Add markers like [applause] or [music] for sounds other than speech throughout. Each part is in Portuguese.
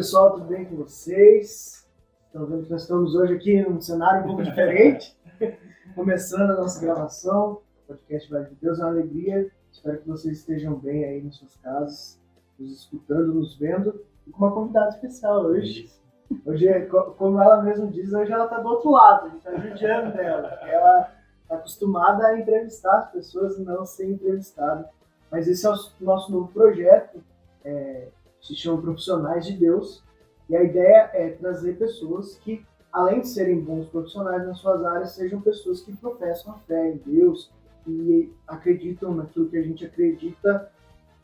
Pessoal, tudo bem com vocês? Estão vendo que nós estamos hoje aqui num cenário um pouco diferente, [laughs] começando a nossa gravação. O podcast Vai de Deus é uma alegria. Espero que vocês estejam bem aí nas suas casas, nos escutando, nos vendo, e com uma convidada especial hoje. Hoje, é como ela mesma diz, hoje ela está do outro lado, a gente está judiando dela. Ela está acostumada a entrevistar as pessoas e não ser entrevistada. Mas esse é o nosso novo projeto, é, se chama Profissionais de Deus, e a ideia é trazer pessoas que, além de serem bons profissionais nas suas áreas, sejam pessoas que professam a fé em Deus e acreditam naquilo que a gente acredita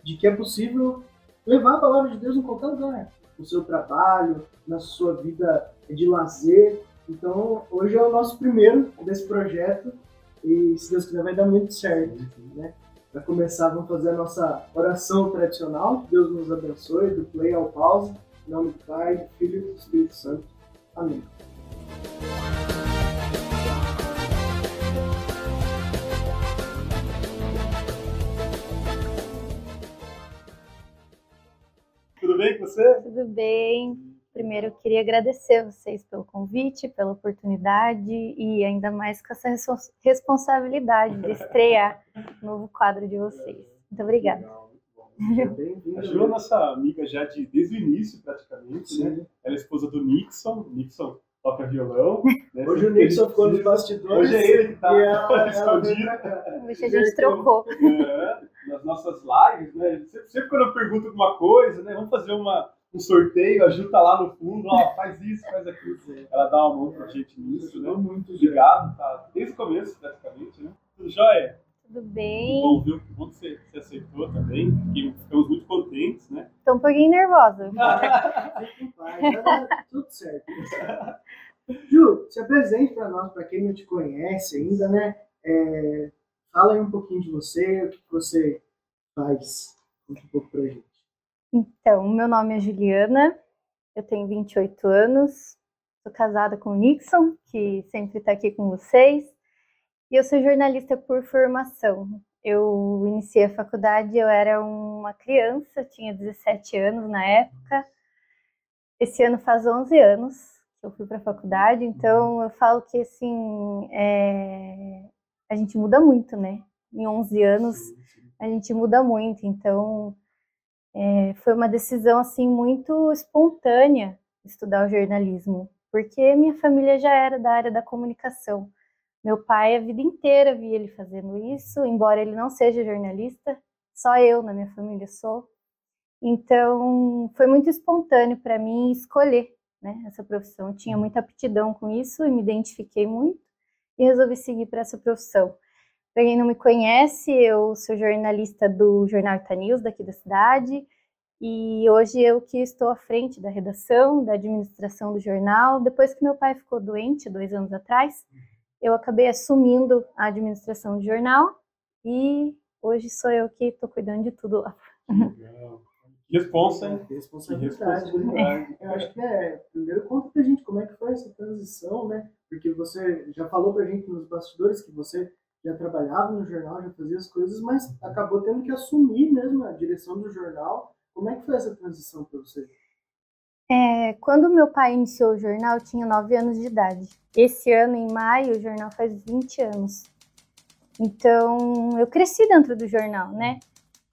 de que é possível levar a palavra de Deus em qualquer lugar, no seu trabalho, na sua vida de lazer. Então, hoje é o nosso primeiro desse projeto e, se Deus quiser, vai dar muito certo. Né? Para começar, vamos fazer a nossa oração tradicional. Que Deus nos abençoe, do play ao pause. Em nome do Pai, do Filho e do Espírito Santo. Amém. Tudo bem com você? Tudo bem. Primeiro, eu queria agradecer vocês pelo convite, pela oportunidade e ainda mais com essa responsabilidade de estrear o [laughs] novo quadro de vocês. Muito obrigada. A Ju é nossa amiga já de, desde o início, praticamente, né? Ela é esposa do Nixon. Nixon toca violão. Né? Hoje o Nixon ficou nos bastidores. Hoje é ele que está [laughs] escondido. Hoje a gente trocou. É, nas nossas lives, né? Sempre, sempre, quando eu pergunto alguma coisa, né? Vamos fazer uma, um sorteio, a Ju tá lá no fundo, ó, faz isso, faz aquilo. Ela dá uma mão pra gente nisso, né? Muito obrigado, tá? Desde o começo, praticamente, né? Tudo jóia? Tudo bem. Bom, viu? Que bom que você, você aceitou também. ficamos muito contentes, né? Tô um pouquinho nervosa. [laughs] Tudo certo. Ju, se apresente para nós, para quem não te conhece ainda, né? É, fala aí um pouquinho de você, o que você faz. Conta um pouco pra gente. Então, meu nome é Juliana, eu tenho 28 anos, sou casada com o Nixon, que sempre está aqui com vocês, e eu sou jornalista por formação. Eu iniciei a faculdade, eu era uma criança, tinha 17 anos na época. Esse ano faz 11 anos que eu fui para a faculdade, então eu falo que assim, é... a gente muda muito, né? Em 11 anos a gente muda muito, então é, foi uma decisão assim muito espontânea estudar o jornalismo, porque minha família já era da área da comunicação. Meu pai a vida inteira via ele fazendo isso, embora ele não seja jornalista, só eu na minha família sou. Então, foi muito espontâneo para mim escolher né, essa profissão. Eu tinha muita aptidão com isso e me identifiquei muito e resolvi seguir para essa profissão. Para quem não me conhece, eu sou jornalista do Jornal Ita News, daqui da cidade, e hoje eu que estou à frente da redação, da administração do jornal. Depois que meu pai ficou doente, dois anos atrás, eu acabei assumindo a administração do jornal e hoje sou eu que estou cuidando de tudo lá. Legal. Responsa, hein? Responsabilidade. Responsabilidade. Eu acho que é. Primeiro, conta pra gente como é que foi essa transição, né? Porque você já falou pra gente nos bastidores que você já trabalhava no jornal, já fazia as coisas, mas acabou tendo que assumir mesmo a direção do jornal. Como é que foi essa transição para você? É, quando meu pai iniciou o jornal, eu tinha 9 anos de idade. Esse ano, em maio, o jornal faz 20 anos. Então, eu cresci dentro do jornal, né?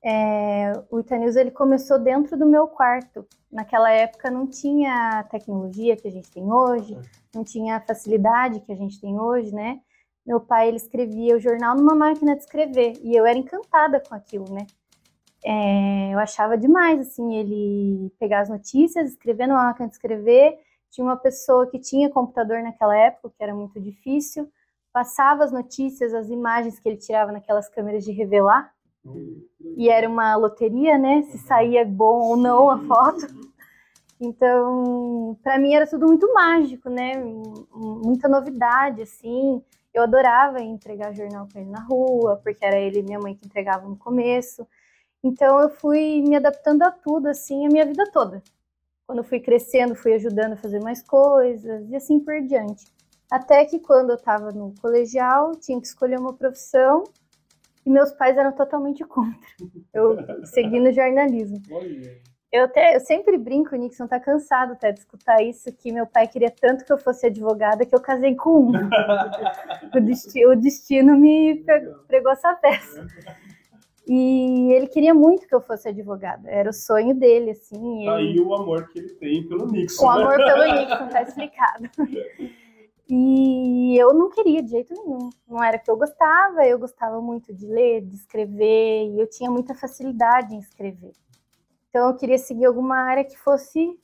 É, o Itanews ele começou dentro do meu quarto. Naquela época não tinha a tecnologia que a gente tem hoje, não tinha a facilidade que a gente tem hoje, né? Meu pai ele escrevia o jornal numa máquina de escrever e eu era encantada com aquilo, né? É, eu achava demais, assim, ele pegar as notícias, escrever numa máquina de escrever. Tinha uma pessoa que tinha computador naquela época, que era muito difícil, passava as notícias, as imagens que ele tirava naquelas câmeras de revelar, e era uma loteria, né? Se saía bom ou não a foto. Então, para mim era tudo muito mágico, né? Muita novidade, assim. Eu adorava entregar jornal com ele na rua, porque era ele e minha mãe que entregavam no começo. Então eu fui me adaptando a tudo assim a minha vida toda. Quando eu fui crescendo, fui ajudando a fazer mais coisas e assim por diante. Até que quando eu estava no colegial, tinha que escolher uma profissão e meus pais eram totalmente contra. Eu [laughs] segui no jornalismo. Eu, até, eu sempre brinco, o Nixon tá cansado até de escutar isso, que meu pai queria tanto que eu fosse advogada que eu casei com um. [laughs] o, destino, o destino me pregou essa peça. E ele queria muito que eu fosse advogada. Era o sonho dele, assim. Tá aí o amor que ele tem pelo Nixon. O amor pelo [laughs] Nixon, tá explicado. E eu não queria de jeito nenhum. Não era que eu gostava, eu gostava muito de ler, de escrever, e eu tinha muita facilidade em escrever. Então eu queria seguir alguma área que fosse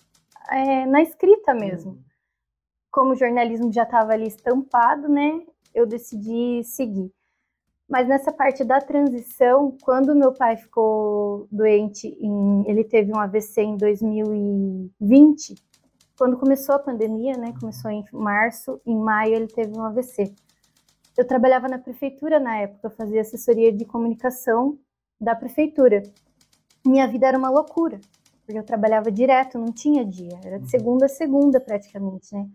é, na escrita mesmo. Uhum. Como o jornalismo já estava ali estampado, né? Eu decidi seguir. Mas nessa parte da transição, quando meu pai ficou doente, em, ele teve um AVC em 2020, quando começou a pandemia, né? Começou em março, em maio ele teve um AVC. Eu trabalhava na prefeitura na época, eu fazia assessoria de comunicação da prefeitura minha vida era uma loucura, porque eu trabalhava direto, não tinha dia, era de uhum. segunda a segunda praticamente, né?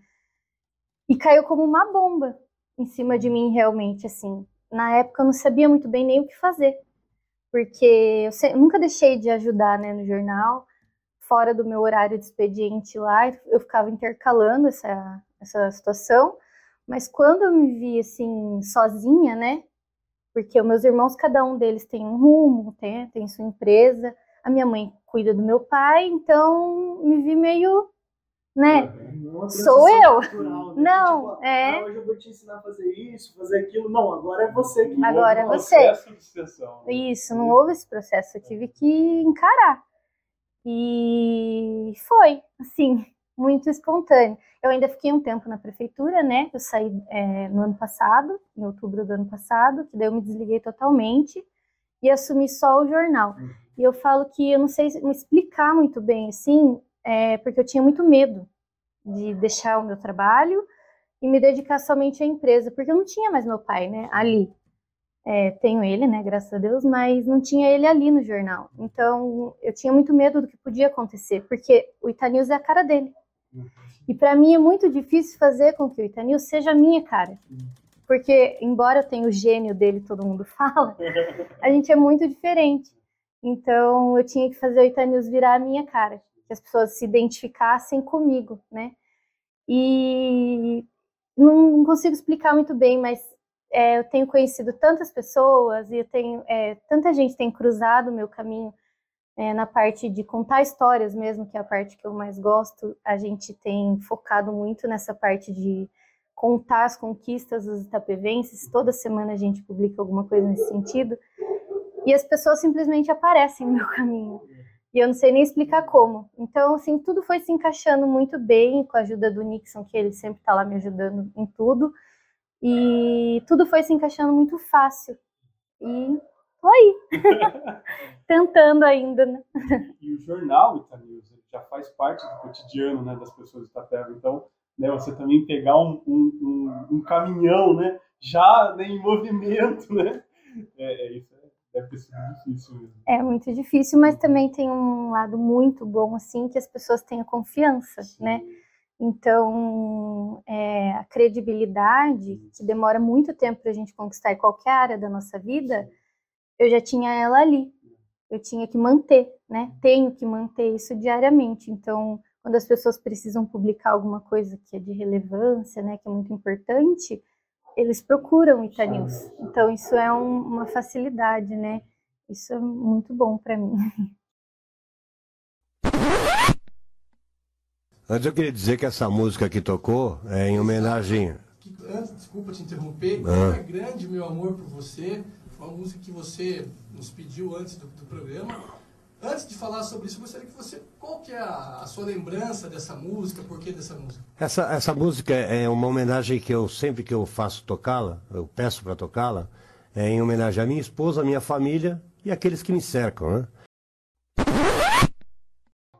E caiu como uma bomba em cima de mim, realmente, assim. Na época eu não sabia muito bem nem o que fazer, porque eu, eu nunca deixei de ajudar, né, no jornal, fora do meu horário de expediente lá, eu ficava intercalando essa, essa situação, mas quando eu me vi, assim, sozinha, né, porque os meus irmãos, cada um deles tem um rumo, tem, tem sua empresa. A minha mãe cuida do meu pai, então me vi meio, né? Não Sou eu. Cultural, né? Não, tipo, é. Ah, hoje eu vou te ensinar a fazer isso, fazer aquilo. Não, agora é você que. Agora é você. Né? Isso, não houve esse processo. Eu tive que encarar. E foi, assim, muito espontâneo. Eu ainda fiquei um tempo na prefeitura, né? Eu saí é, no ano passado, em outubro do ano passado, que daí eu me desliguei totalmente e assumi só o jornal. Uhum. E eu falo que eu não sei me explicar muito bem, assim, é, porque eu tinha muito medo de deixar o meu trabalho e me dedicar somente à empresa, porque eu não tinha mais meu pai, né, ali. É, tenho ele, né, graças a Deus, mas não tinha ele ali no jornal. Então, eu tinha muito medo do que podia acontecer, porque o Itanews é a cara dele. Uhum. E para mim é muito difícil fazer com que o Itanil seja a minha cara. Porque, embora eu tenha o gênio dele, todo mundo [laughs] fala, a gente é muito diferente. Então, eu tinha que fazer o Itanils virar a minha cara, que as pessoas se identificassem comigo, né? E não consigo explicar muito bem, mas é, eu tenho conhecido tantas pessoas e eu tenho é, tanta gente tem cruzado o meu caminho é, na parte de contar histórias mesmo, que é a parte que eu mais gosto, a gente tem focado muito nessa parte de contar as conquistas dos itapevenses. Toda semana a gente publica alguma coisa nesse sentido. E as pessoas simplesmente aparecem no meu caminho. E eu não sei nem explicar como. Então, assim, tudo foi se encaixando muito bem com a ajuda do Nixon, que ele sempre está lá me ajudando em tudo. E tudo foi se encaixando muito fácil. E tô aí. [laughs] Tentando ainda, né? E o jornal Itanews já faz parte do cotidiano né, das pessoas de Itapeva. Então, né, você também pegar um, um, um, um caminhão, né, já né, em movimento, né? É, é isso deve ter sido difícil mesmo. É muito difícil, mas também tem um lado muito bom, assim, que as pessoas tenham confiança, Sim. né? Então, é, a credibilidade, que demora muito tempo para a gente conquistar em qualquer área da nossa vida, eu já tinha ela ali. Eu tinha que manter, né? Tenho que manter isso diariamente. Então, quando as pessoas precisam publicar alguma coisa que é de relevância, né, que é muito importante, eles procuram o Itanews. Então, isso é um, uma facilidade, né? Isso é muito bom para mim. Antes eu queria dizer que essa música que tocou é em homenagem. Antes, desculpa te interromper, ah. é grande meu amor por você uma música que você nos pediu antes do, do, programa. Antes de falar sobre isso, eu gostaria que você. Qual que é a, a, sua lembrança dessa música? Por que dessa música? Essa, essa música é uma homenagem que eu, sempre que eu faço tocá-la, eu peço para tocá-la, é em homenagem à minha esposa, à minha família e àqueles que me cercam, né?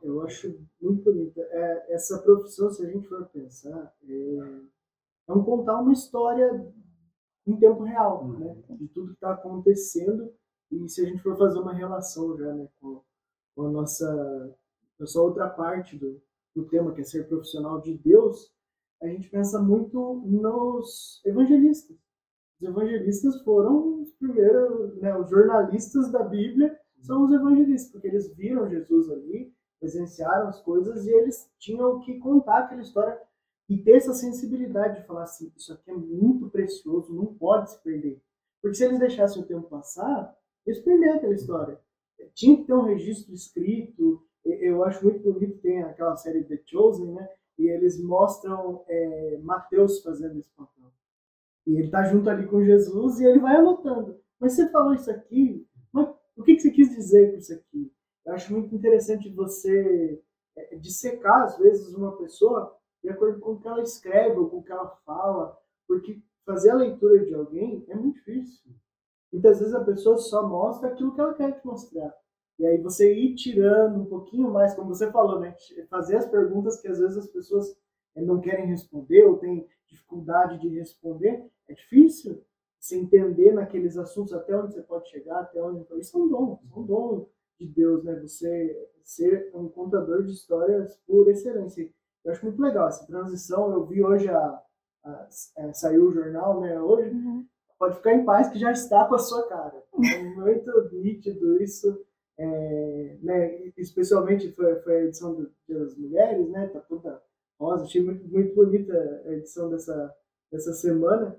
Eu acho muito bonita. É, essa profissão, se a gente for pensar, é, é um contar uma história em tempo real, uhum. né? De tudo que está acontecendo. E se a gente for fazer uma relação já, né, com, com a nossa, nossa outra parte do, do tema, que é ser profissional de Deus, a gente pensa muito nos evangelistas. Os evangelistas foram os primeiros, né, os jornalistas da Bíblia são os evangelistas, porque eles viram Jesus ali, presenciaram as coisas e eles tinham que contar aquela história e ter essa sensibilidade de falar assim, isso aqui é muito precioso, não pode se perder. Porque se eles deixassem o tempo passar, eles perderam aquela história. Tinha que ter um registro escrito. Eu acho muito bonito, tem aquela série The Chosen, né? E eles mostram é, Mateus fazendo esse papel. E ele está junto ali com Jesus e ele vai anotando. Mas você falou isso aqui, mas o que, que você quis dizer com isso aqui? Eu acho muito interessante você é, dissecar, às vezes, uma pessoa de acordo com o que ela escreve ou com o que ela fala, porque fazer a leitura de alguém é muito difícil. Muitas vezes a pessoa só mostra aquilo que ela quer te mostrar. E aí você ir tirando um pouquinho mais, como você falou, né? Fazer as perguntas que às vezes as pessoas eh, não querem responder ou têm dificuldade de responder, é difícil se entender naqueles assuntos até onde você pode chegar, até onde. Então, isso é um dom, é um dom de Deus, né? Você ser um contador de histórias por excelência. Eu acho muito legal essa transição. Eu vi hoje a, a, a é, saiu o jornal, né? Hoje uhum. Pode ficar em paz que já está com a sua cara. É muito nítido isso. É, né, especialmente foi, foi a edição do das Mulheres, né? Tá toda rosa. Achei muito, muito bonita a edição dessa, dessa semana.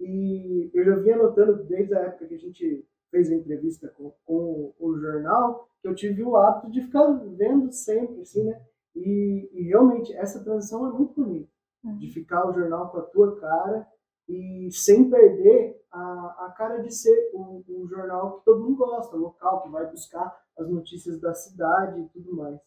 E eu já vinha notando desde a época que a gente fez a entrevista com, com o jornal, que eu tive o hábito de ficar vendo sempre, assim, né? E, e realmente, essa transição é muito bonita, uhum. de ficar o jornal com a tua cara e sem perder a, a cara de ser o, o jornal que todo mundo gosta, local, que vai buscar as notícias da cidade e tudo mais.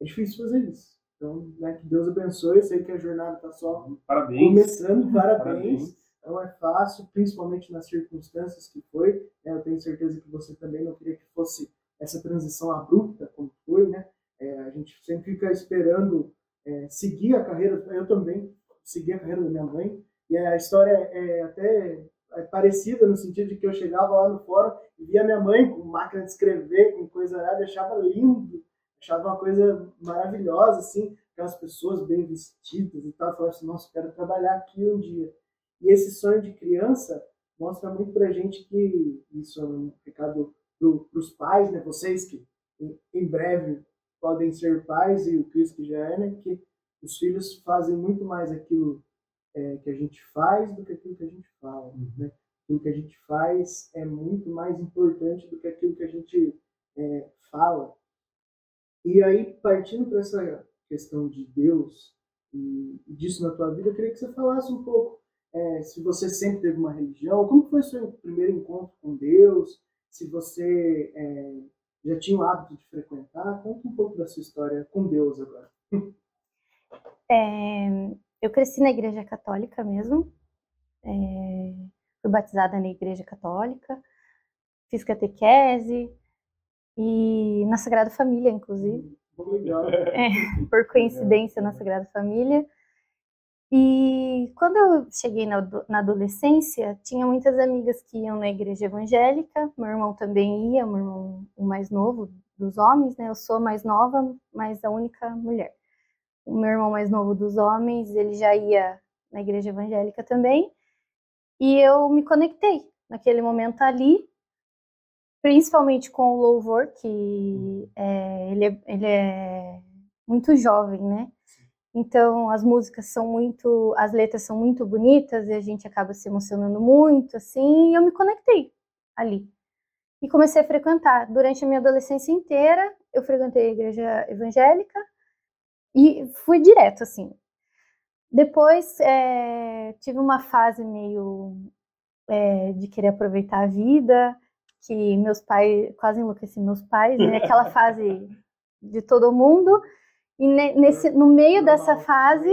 É difícil fazer isso. Então, né, que Deus abençoe. Eu sei que a jornada está só parabéns. começando. Parabéns. parabéns. Não é fácil, principalmente nas circunstâncias que foi. Né? Eu tenho certeza que você também não queria que fosse essa transição abrupta, como foi, né? É, a gente sempre fica esperando é, seguir a carreira, eu também segui a carreira da minha mãe, e a história é até parecida no sentido de que eu chegava lá no fórum e via minha mãe com máquina de escrever, com coisa arada, achava lindo, achava uma coisa maravilhosa, assim, aquelas pessoas bem vestidas e tal, falava assim, nossa, quero trabalhar aqui um dia. E esse sonho de criança mostra muito pra gente que, isso é um recado para os pais, né, vocês que em breve podem ser pais e o Cristo que já é, né, que os filhos fazem muito mais aquilo é, que a gente faz do que aquilo que a gente fala, uhum. né? Aquilo que a gente faz é muito mais importante do que aquilo que a gente é, fala. E aí, partindo para essa questão de Deus e, disso na tua vida, eu queria que você falasse um pouco é, se você sempre teve uma religião, como foi o seu primeiro encontro com Deus, se você é, já tinha o hábito de frequentar? Conta um pouco da sua história com Deus agora. É, eu cresci na igreja católica mesmo. É, fui batizada na igreja católica. Fiz catequese. E na Sagrada Família, inclusive. É, por coincidência, na Sagrada Família. E quando eu cheguei na, na, adolescência, tinha muitas amigas que iam na igreja evangélica, meu irmão também ia, meu irmão o mais novo dos homens, né? Eu sou a mais nova, mas a única mulher. O meu irmão mais novo dos homens, ele já ia na igreja evangélica também, e eu me conectei naquele momento ali, principalmente com o louvor, que é, ele, é, ele é muito jovem, né? Então, as músicas são muito, as letras são muito bonitas e a gente acaba se emocionando muito, assim, e eu me conectei ali. E comecei a frequentar. Durante a minha adolescência inteira, eu frequentei a igreja evangélica e fui direto, assim. Depois, é, tive uma fase meio é, de querer aproveitar a vida, que meus pais, quase enlouqueci meus pais, né? Aquela [laughs] fase de todo mundo. E nesse, no meio dessa fase,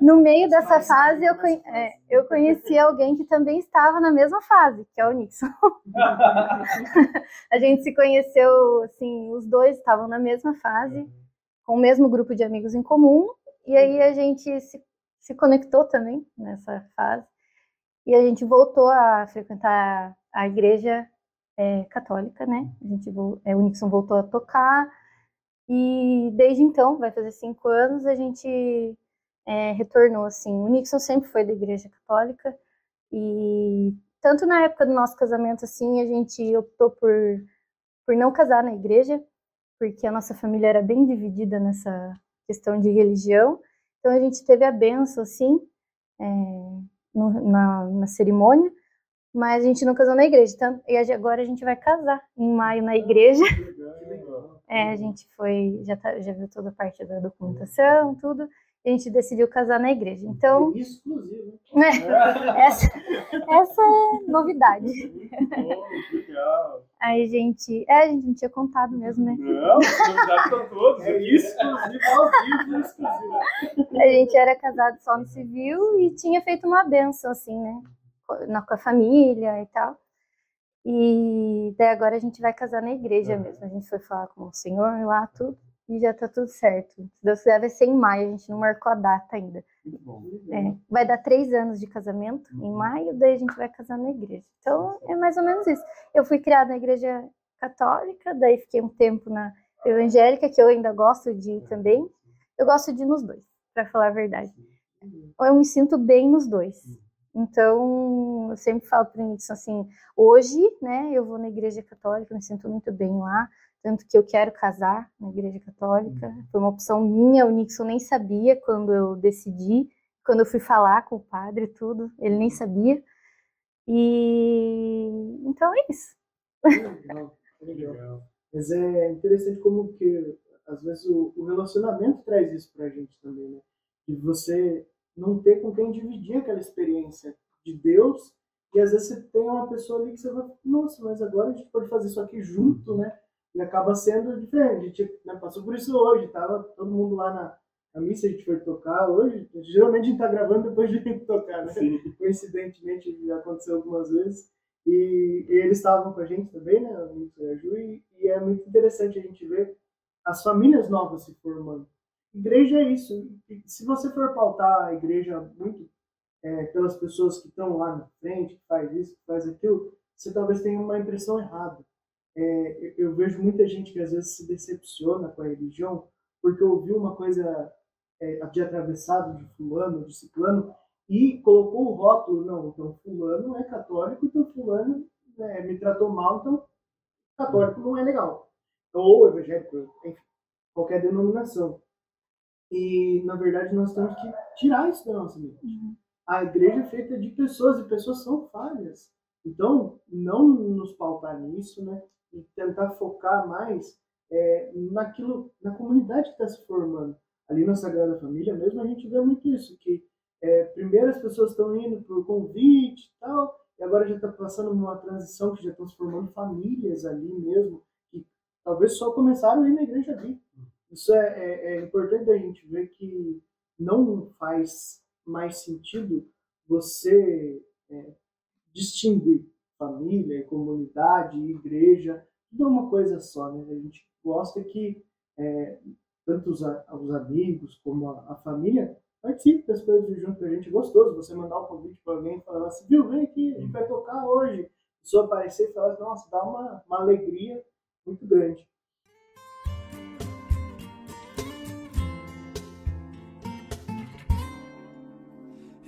no meio dessa fase, eu, é, eu conheci alguém que também estava na mesma fase, que é o Nixon. [laughs] a gente se conheceu, assim, os dois estavam na mesma fase, com o mesmo grupo de amigos em comum, e aí a gente se, se conectou também nessa fase, e a gente voltou a frequentar a igreja é, católica, né? A gente, é, o Nixon voltou a tocar, e desde então, vai fazer cinco anos, a gente é, retornou, assim. O Nixon sempre foi da igreja católica e tanto na época do nosso casamento, assim, a gente optou por, por não casar na igreja, porque a nossa família era bem dividida nessa questão de religião. Então a gente teve a benção, assim, é, no, na, na, cerimônia, mas a gente não casou na igreja. Então, e agora a gente vai casar em maio na igreja. [laughs] É, a gente foi, já, tá, já viu toda a parte da documentação, tudo a gente decidiu casar na igreja. Então. Exclusivo. [laughs] essa, essa é novidade. Aí a gente. É, a gente não tinha contado mesmo, né? Não, estão todos. [laughs] É exclusivo ao vivo, exclusivo. A gente era casado só no civil e tinha feito uma benção, assim, né? Com a família e tal. E daí agora a gente vai casar na igreja mesmo. A gente foi falar com o senhor lá, tudo e já tá tudo certo. Se Deus quiser, vai ser em maio, a gente não marcou a data ainda. É, vai dar três anos de casamento em uhum. maio, daí a gente vai casar na igreja. Então, é mais ou menos isso. Eu fui criada na igreja católica, daí fiquei um tempo na evangélica, que eu ainda gosto de ir também. Eu gosto de ir nos dois, para falar a verdade. Eu me sinto bem nos dois. Então, eu sempre falo para o Nixon assim, hoje, né, eu vou na igreja católica, me sinto muito bem lá, tanto que eu quero casar na Igreja Católica. Uhum. Foi uma opção minha, o Nixon nem sabia quando eu decidi, quando eu fui falar com o padre tudo, ele nem sabia. E então é isso. Legal, legal. Mas é interessante como que às vezes o, o relacionamento traz isso pra gente também, né? E você não ter com quem dividir aquela experiência de Deus, e às vezes você tem uma pessoa ali que você vai, nossa, mas agora a gente pode fazer isso aqui junto, né? e acaba sendo diferente. A gente né, passou por isso hoje, tava todo mundo lá na, na missa, a gente foi tocar hoje. Geralmente a gente tá gravando depois de [laughs] tocar, né? Sim. Coincidentemente já aconteceu algumas vezes. E, e eles estavam com a gente também, né? A Ju, e, e é muito interessante a gente ver as famílias novas se formando. Igreja é isso. Se você for pautar a igreja muito é, pelas pessoas que estão lá na frente, que faz isso, que faz aquilo, você talvez tenha uma impressão errada é, eu vejo muita gente que às vezes se decepciona com a religião porque ouviu uma coisa é, de atravessado de fulano, de ciclano, e colocou o rótulo, não, então fulano é católico, então fulano né, me tratou mal, então católico não é legal. Ou evangélico, enfim, qualquer denominação. E, na verdade, nós temos que tirar isso da nossa mente. Uhum. A igreja é feita de pessoas, e pessoas são falhas. Então, não nos pautar nisso, né? e tentar focar mais é, naquilo, na comunidade que está se formando. Ali na Sagrada Família mesmo a gente vê muito isso, que é, primeiro as pessoas estão indo por convite e tal, e agora já está passando uma transição que já estão se formando famílias ali mesmo, que talvez só começaram a ir na igreja ali. Isso é, é, é importante a gente ver que não faz mais sentido você é, distinguir família, comunidade, igreja, tudo é uma coisa só, né? A gente gosta que é, tanto os, os, amigos como a, a família participem das coisas junto com a gente. É gostoso você mandar um convite para alguém e falar assim, viu, vem aqui, a gente vai tocar hoje. A pessoa aparecer e falar, nossa, dá uma, uma alegria muito grande.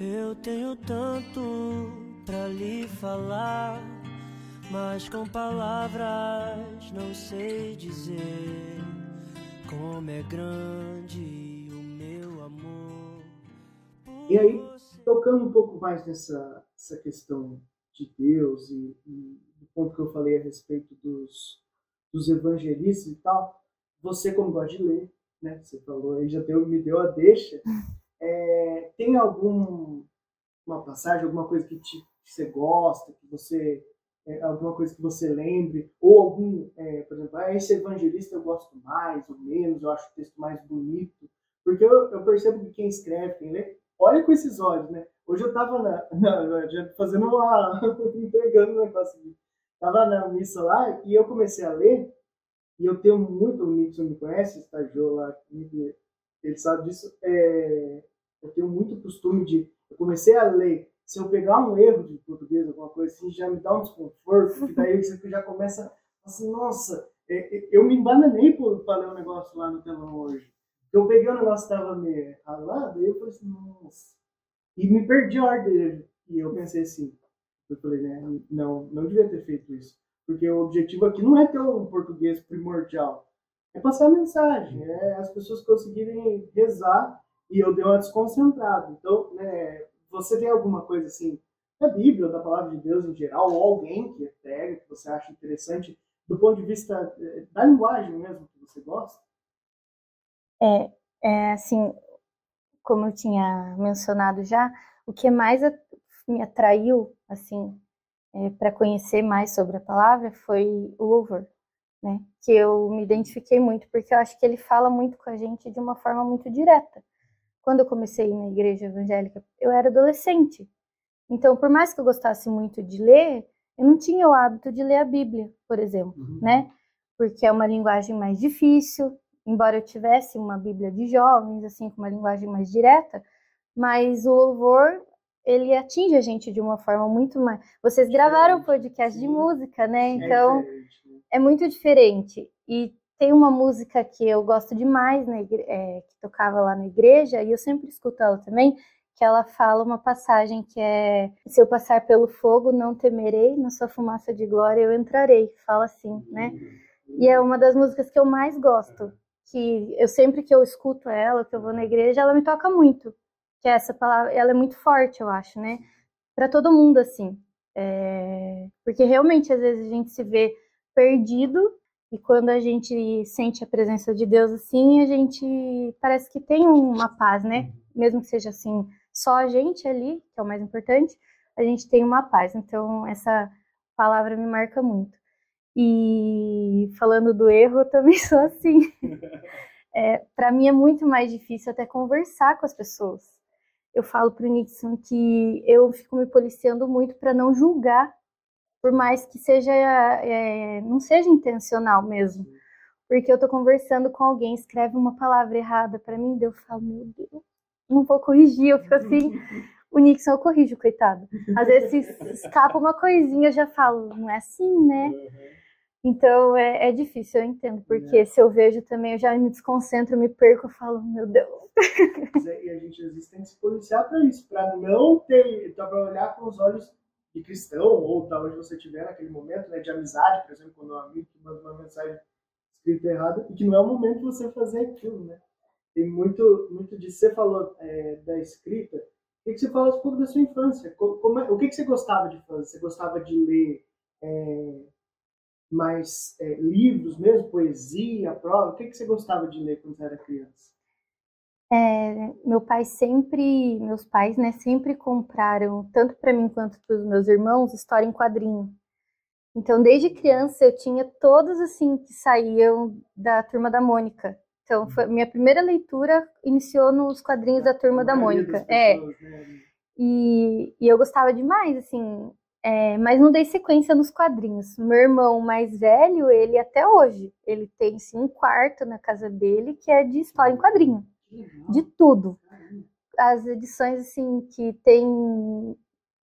Eu tenho tanto pra lhe falar, mas com palavras não sei dizer como é grande o meu amor. E aí, tocando um pouco mais nessa essa questão de Deus e, e do ponto que eu falei a respeito dos, dos evangelistas e tal, você como gosta de ler, né? Você falou aí, já deu, me deu a deixa. [laughs] É, tem algum uma passagem, alguma coisa que te que você gosta, que você é, alguma coisa que você lembre, ou algum, é, por exemplo, ah, esse evangelista eu gosto mais ou menos, eu acho o texto mais bonito, porque eu, eu percebo que quem escreve, quem lê, olha com esses olhos, né? Hoje eu tava na, [laughs] na já fazendo uma, [laughs] entregando um negócio aqui, tava na missa lá e eu comecei a ler, e eu tenho muito, o Nixon me conhece, estagiou lá, ele sabe disso, é, eu tenho muito costume de, eu comecei a ler se eu pegar um erro de português, alguma coisa assim, já me dá um desconforto, que daí você [laughs] já começa assim, nossa, é, é, eu me embananei para ler um negócio lá no telão hoje. Eu peguei o um negócio que estava meio ralado, e eu falei assim, nossa. E me perdi a ordem. E eu pensei assim, eu falei, né, não, não devia ter feito isso. Porque o objetivo aqui não é ter um português primordial. É passar a mensagem, é as pessoas conseguirem rezar e eu dei uma desconcentrada. Então, né, você tem alguma coisa assim da Bíblia, da palavra de Deus em geral, ou alguém que é que você acha interessante, do ponto de vista eh, da linguagem mesmo que você gosta? É, é assim, como eu tinha mencionado já, o que mais me atraiu, assim, é, para conhecer mais sobre a palavra foi o louvor, né? Que eu me identifiquei muito, porque eu acho que ele fala muito com a gente de uma forma muito direta. Quando eu comecei na igreja evangélica, eu era adolescente. Então, por mais que eu gostasse muito de ler, eu não tinha o hábito de ler a Bíblia, por exemplo, uhum. né? Porque é uma linguagem mais difícil, embora eu tivesse uma Bíblia de jovens, assim, com uma linguagem mais direta, mas o louvor ele atinge a gente de uma forma muito mais. Vocês gravaram um podcast de música, né? Então é muito diferente. E tem uma música que eu gosto demais, né, é, que tocava lá na igreja, e eu sempre escuto ela também, que ela fala uma passagem que é: Se eu passar pelo fogo, não temerei, na sua fumaça de glória eu entrarei. Fala assim, né? E é uma das músicas que eu mais gosto, que eu sempre que eu escuto ela, que eu vou na igreja, ela me toca muito que essa palavra, ela é muito forte, eu acho, né? Para todo mundo, assim. É... Porque realmente, às vezes, a gente se vê perdido e quando a gente sente a presença de Deus assim, a gente parece que tem uma paz, né? Mesmo que seja assim, só a gente ali, que é o mais importante, a gente tem uma paz. Então, essa palavra me marca muito. E falando do erro, eu também [laughs] sou assim. É, para mim é muito mais difícil até conversar com as pessoas eu falo para o Nixon que eu fico me policiando muito para não julgar, por mais que seja é, não seja intencional mesmo. Porque eu estou conversando com alguém, escreve uma palavra errada para mim, eu falo, meu Deus, não vou corrigir, eu fico assim. [laughs] O Nixon eu corrijo, coitado. Às vezes escapa uma coisinha, eu já falo, não é assim, né? Então é, é difícil, eu entendo, porque é. se eu vejo também, eu já me desconcentro, me perco, eu falo, meu Deus. E a gente às vezes tem que se policiar para isso, para não ter, para olhar com os olhos de cristão, ou da onde você estiver naquele momento, né, de amizade, por exemplo, quando um amigo te manda uma mensagem escrita errada, e que não é o momento de você fazer aquilo, né? Tem muito, muito disso. Você falou é, da escrita, o que, que você fala um pouco da sua infância? Como, como é, o que, que você gostava de fazer? Você gostava de ler é, mais é, livros mesmo, poesia, prova? O que, que você gostava de ler quando você era criança? É, meu pai sempre, meus pais, né, sempre compraram, tanto para mim quanto para os meus irmãos, história em quadrinho. Então, desde criança, eu tinha todos, assim, que saíam da Turma da Mônica. Então, foi, minha primeira leitura iniciou nos quadrinhos da Turma da Mônica. É. Pessoas, é. Né? E, e eu gostava demais, assim, é, mas não dei sequência nos quadrinhos. Meu irmão mais velho, ele até hoje, ele tem sim, um quarto na casa dele que é de história em quadrinho, de tudo. As edições assim que tem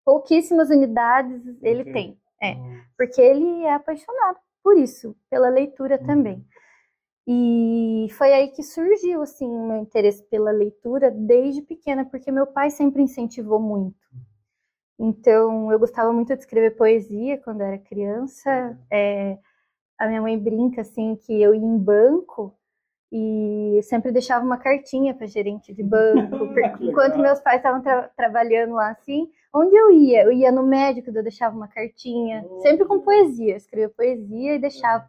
pouquíssimas unidades, ele tem. É, porque ele é apaixonado por isso, pela leitura também. E foi aí que surgiu assim o meu interesse pela leitura desde pequena, porque meu pai sempre incentivou muito. Então, eu gostava muito de escrever poesia quando era criança. Uhum. É, a minha mãe brinca assim que eu ia em banco e sempre deixava uma cartinha para gerente de banco, [laughs] enquanto meus pais estavam tra trabalhando lá assim. Onde eu ia? Eu ia no médico, eu deixava uma cartinha, sempre com poesia. Eu escrevia poesia e deixava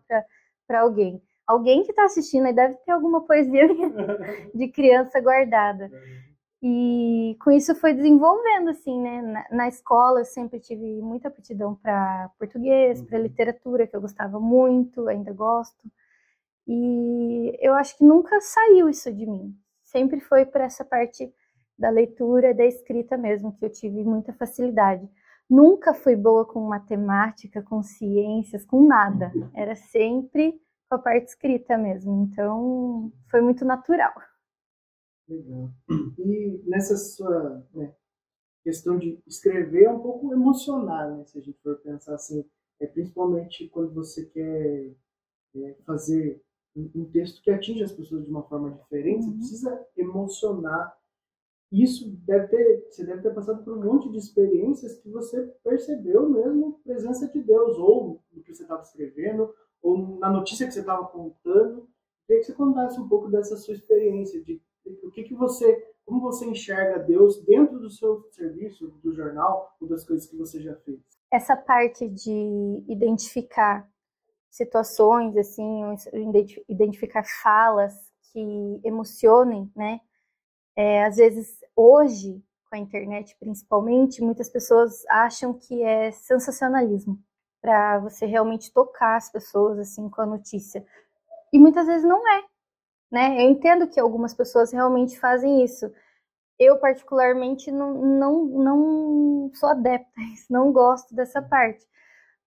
para alguém. Alguém que está assistindo aí deve ter alguma poesia [laughs] de criança guardada. E com isso foi desenvolvendo, assim, né? Na, na escola eu sempre tive muita aptidão para português, para uhum. literatura, que eu gostava muito, ainda gosto. E eu acho que nunca saiu isso de mim. Sempre foi para essa parte da leitura, da escrita mesmo, que eu tive muita facilidade. Nunca fui boa com matemática, com ciências, com nada. Era sempre com a parte escrita mesmo. Então, foi muito natural. Legal. E nessa sua né, questão de escrever é um pouco emocional, né, se a gente for pensar assim, é principalmente quando você quer é, fazer um texto que atinge as pessoas de uma forma diferente, uhum. você precisa emocionar. Isso deve ter, você deve ter passado por um monte de experiências que você percebeu mesmo a presença de Deus, ou no que você estava escrevendo, ou na notícia que você estava contando. Queria que você contasse um pouco dessa sua experiência, de o que, que você, como você enxerga Deus dentro do seu serviço, do jornal, ou das coisas que você já fez. Essa parte de identificar situações, assim, identificar falas que emocionem, né? É, às vezes, hoje, com a internet principalmente, muitas pessoas acham que é sensacionalismo para você realmente tocar as pessoas assim com a notícia. E muitas vezes não é, né? Eu entendo que algumas pessoas realmente fazem isso. Eu particularmente não não, não sou adepta, não gosto dessa parte.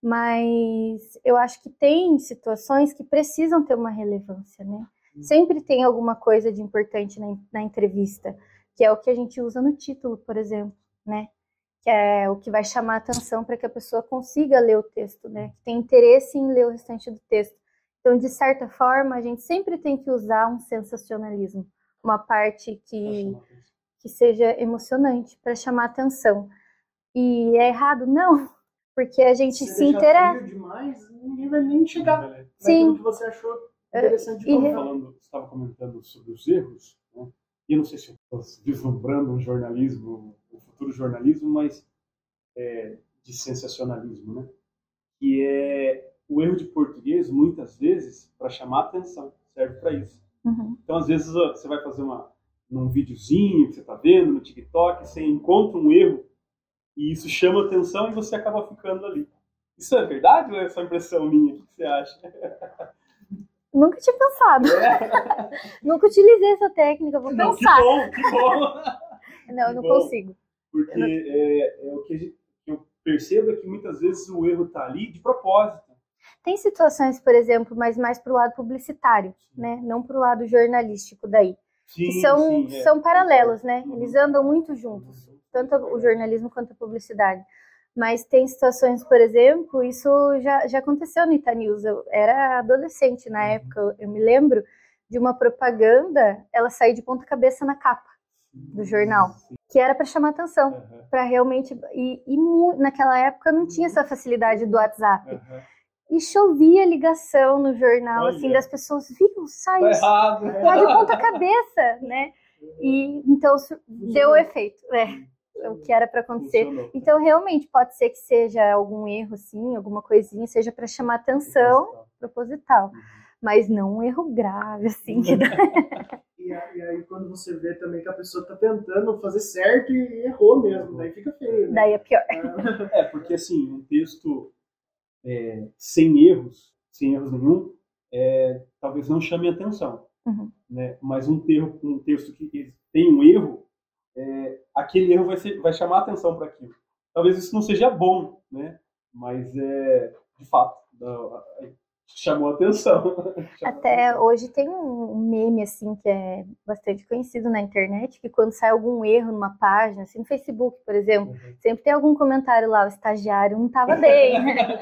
Mas eu acho que tem situações que precisam ter uma relevância, né? Sempre tem alguma coisa de importante na, na entrevista, que é o que a gente usa no título, por exemplo, né? Que é o que vai chamar a atenção para que a pessoa consiga ler o texto, né? Que tem interesse em ler o restante do texto. Então, de certa forma, a gente sempre tem que usar um sensacionalismo, uma parte que, que seja emocionante para chamar atenção. E é errado? Não, porque a gente se, se interessa. demais, ninguém vai nem chegar Sim. que você achou Interessante e, falando, você estava comentando sobre os erros, né? e eu não sei se estou vislumbrando um jornalismo, um futuro jornalismo, mas é, de sensacionalismo, né? que é o erro de português, muitas vezes, para chamar atenção, serve para isso. Uhum. Então, às vezes, você vai fazer uma, num videozinho que você está vendo, no TikTok, você encontra um erro e isso chama atenção e você acaba ficando ali. Isso é verdade ou é só impressão minha? O que você acha? [laughs] Nunca tinha pensado. É. [laughs] Nunca utilizei essa técnica, vou não, pensar. Que bom, que bom. [laughs] não, eu não bom, consigo. Porque não... É, é, o que eu percebo é que muitas vezes o erro está ali de propósito. Tem situações, por exemplo, mas mais para o lado publicitário, né? Não para o lado jornalístico daí. Sim, que são, sim, é. são paralelos, né? Eles andam muito juntos, tanto o jornalismo quanto a publicidade. Mas tem situações, por exemplo, isso já, já aconteceu no Itanews. Eu era adolescente na uhum. época, eu me lembro de uma propaganda, ela sair de ponta cabeça na capa do jornal, que era para chamar atenção, uhum. para realmente e, e, naquela época não tinha essa facilidade do WhatsApp. Uhum. E chovia ligação no jornal, assim, Olha. assim, das pessoas, viram, sai, tá, tá de ponta cabeça, né? [laughs] E então deu o efeito, né? O que era para acontecer. Funcionou. Então, realmente, pode ser que seja algum erro, sim, alguma coisinha, seja para chamar atenção proposital. proposital. Uhum. Mas não um erro grave, assim. Que [laughs] e, aí, quando você vê também que a pessoa está tentando fazer certo e errou mesmo, daí fica feio. Né? Daí é pior. [laughs] É, porque assim, um texto é, sem erros, sem erros nenhum, é, talvez não chame atenção. Uhum. Né? Mas um, termo, um texto que tem um erro, é, aquele erro vai, ser, vai chamar atenção para aquilo. Talvez isso não seja bom, né? Mas é de fato chamou atenção. [laughs] Até hoje tem um meme assim que é bastante conhecido na internet que quando sai algum erro numa página, assim no Facebook, por exemplo, uhum. sempre tem algum comentário lá, o estagiário não estava bem.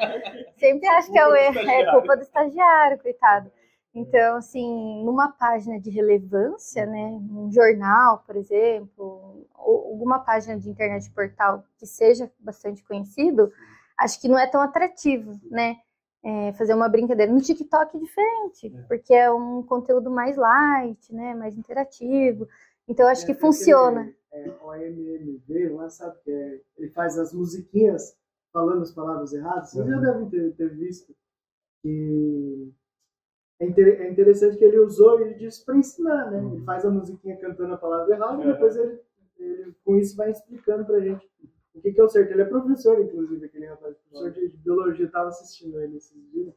[laughs] Sempre acho que é o erro, é culpa do estagiário, coitado. Então, assim, numa página de relevância, né, um jornal, por exemplo, ou alguma página de internet portal que seja bastante conhecido, acho que não é tão atrativo, né? É, fazer uma brincadeira no TikTok é diferente, é. porque é um conteúdo mais light, né, mais interativo. Então acho é, que funciona. É, o AMMV, lá sabe que é, ele faz as musiquinhas falando as palavras erradas. Vocês já devem ter, ter visto que é, é interessante que ele usou ele disse para ensinar, né? Ele uhum. faz a musiquinha cantando a palavra errada e depois ele, ele, com isso vai explicando pra gente o que, que é o certo. Ele é professor, inclusive, aquele rapaz, professor de, de biologia, estava assistindo ele esses dias.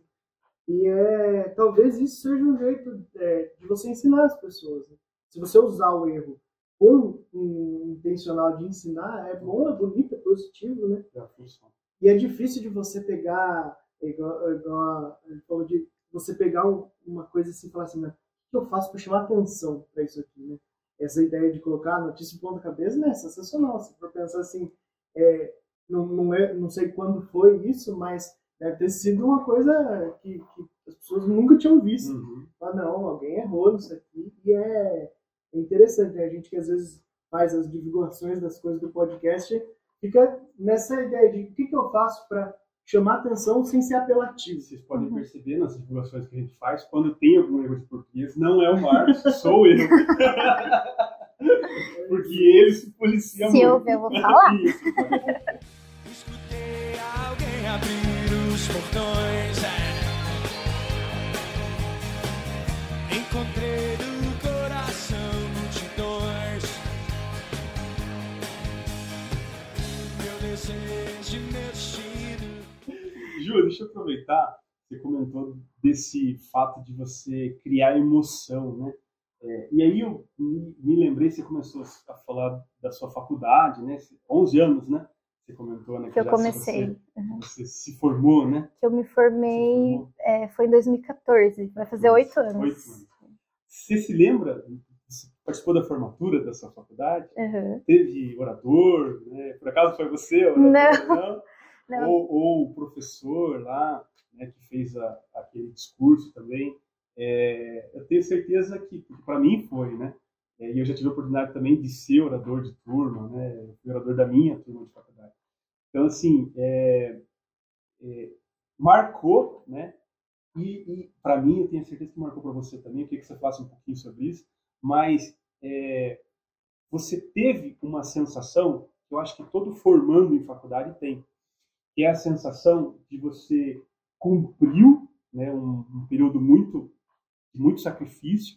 E é, talvez isso seja um jeito é, de você ensinar as pessoas. Né? Se você usar o erro com um intencional de ensinar, é bom, é bonito, é positivo, né? É e é difícil de você pegar, igual, igual ele falou de você pegar um, uma coisa assim e falar assim, o que eu faço para chamar atenção para isso aqui, né? Essa ideia de colocar a notícia em ponta cabeça, né? É sensacional. Se for pensar assim, é, não, não, é, não sei quando foi isso, mas deve ter sido uma coisa que, que as pessoas nunca tinham visto. Uhum. Ah, não, alguém errou nisso aqui. E é, é interessante, né? A gente que às vezes faz as divulgações das coisas do podcast fica nessa ideia de o que, que eu faço para chamar atenção sem ser apelativo. Vocês podem uhum. perceber nas divulgações que a gente faz, quando tem algum erro de português, não é o Marcos, [laughs] sou eu. Porque ele se policia se muito. Se eu ver, eu vou falar. [laughs] Escutei alguém abrir os portões. É. Encontrei no coração multidões. Meu desejo. Ju, deixa eu aproveitar. Você comentou desse fato de você criar emoção, né? É, e aí eu me, me, lembrei, você começou a falar da sua faculdade, né? 11 anos, né? Você comentou, né? Que, que eu comecei. Você, uhum. você, se formou, né? Que eu me formei, é, foi em 2014, vai fazer oito anos. Oito anos. Você se lembra, você participou da formatura da sua faculdade? Uhum. Teve orador, né? Por acaso foi você? Orador, não. não? Ou, ou o professor lá, né, que fez a, aquele discurso também. É, eu tenho certeza que, para mim foi, né? É, e eu já tive a oportunidade também de ser orador de turma, né? Fui orador da minha turma de faculdade. Então, assim, é, é marcou, né? E, e para mim, eu tenho certeza que marcou para você também. Eu queria que você falasse um pouquinho sobre isso. Mas é, você teve uma sensação que eu acho que todo formando em faculdade tem, que é a sensação de você cumpriu né, um, um período muito de muito sacrifício.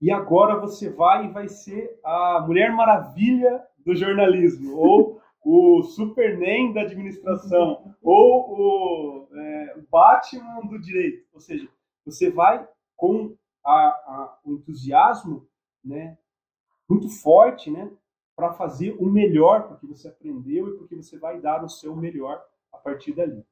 E agora você vai e vai ser a Mulher Maravilha do jornalismo, ou o Superman da administração, [laughs] ou o, é, Batman do direito. Ou seja, você vai com a, a, o entusiasmo né, muito forte né, para fazer o melhor, porque você aprendeu e porque você vai dar o seu melhor a partir dali.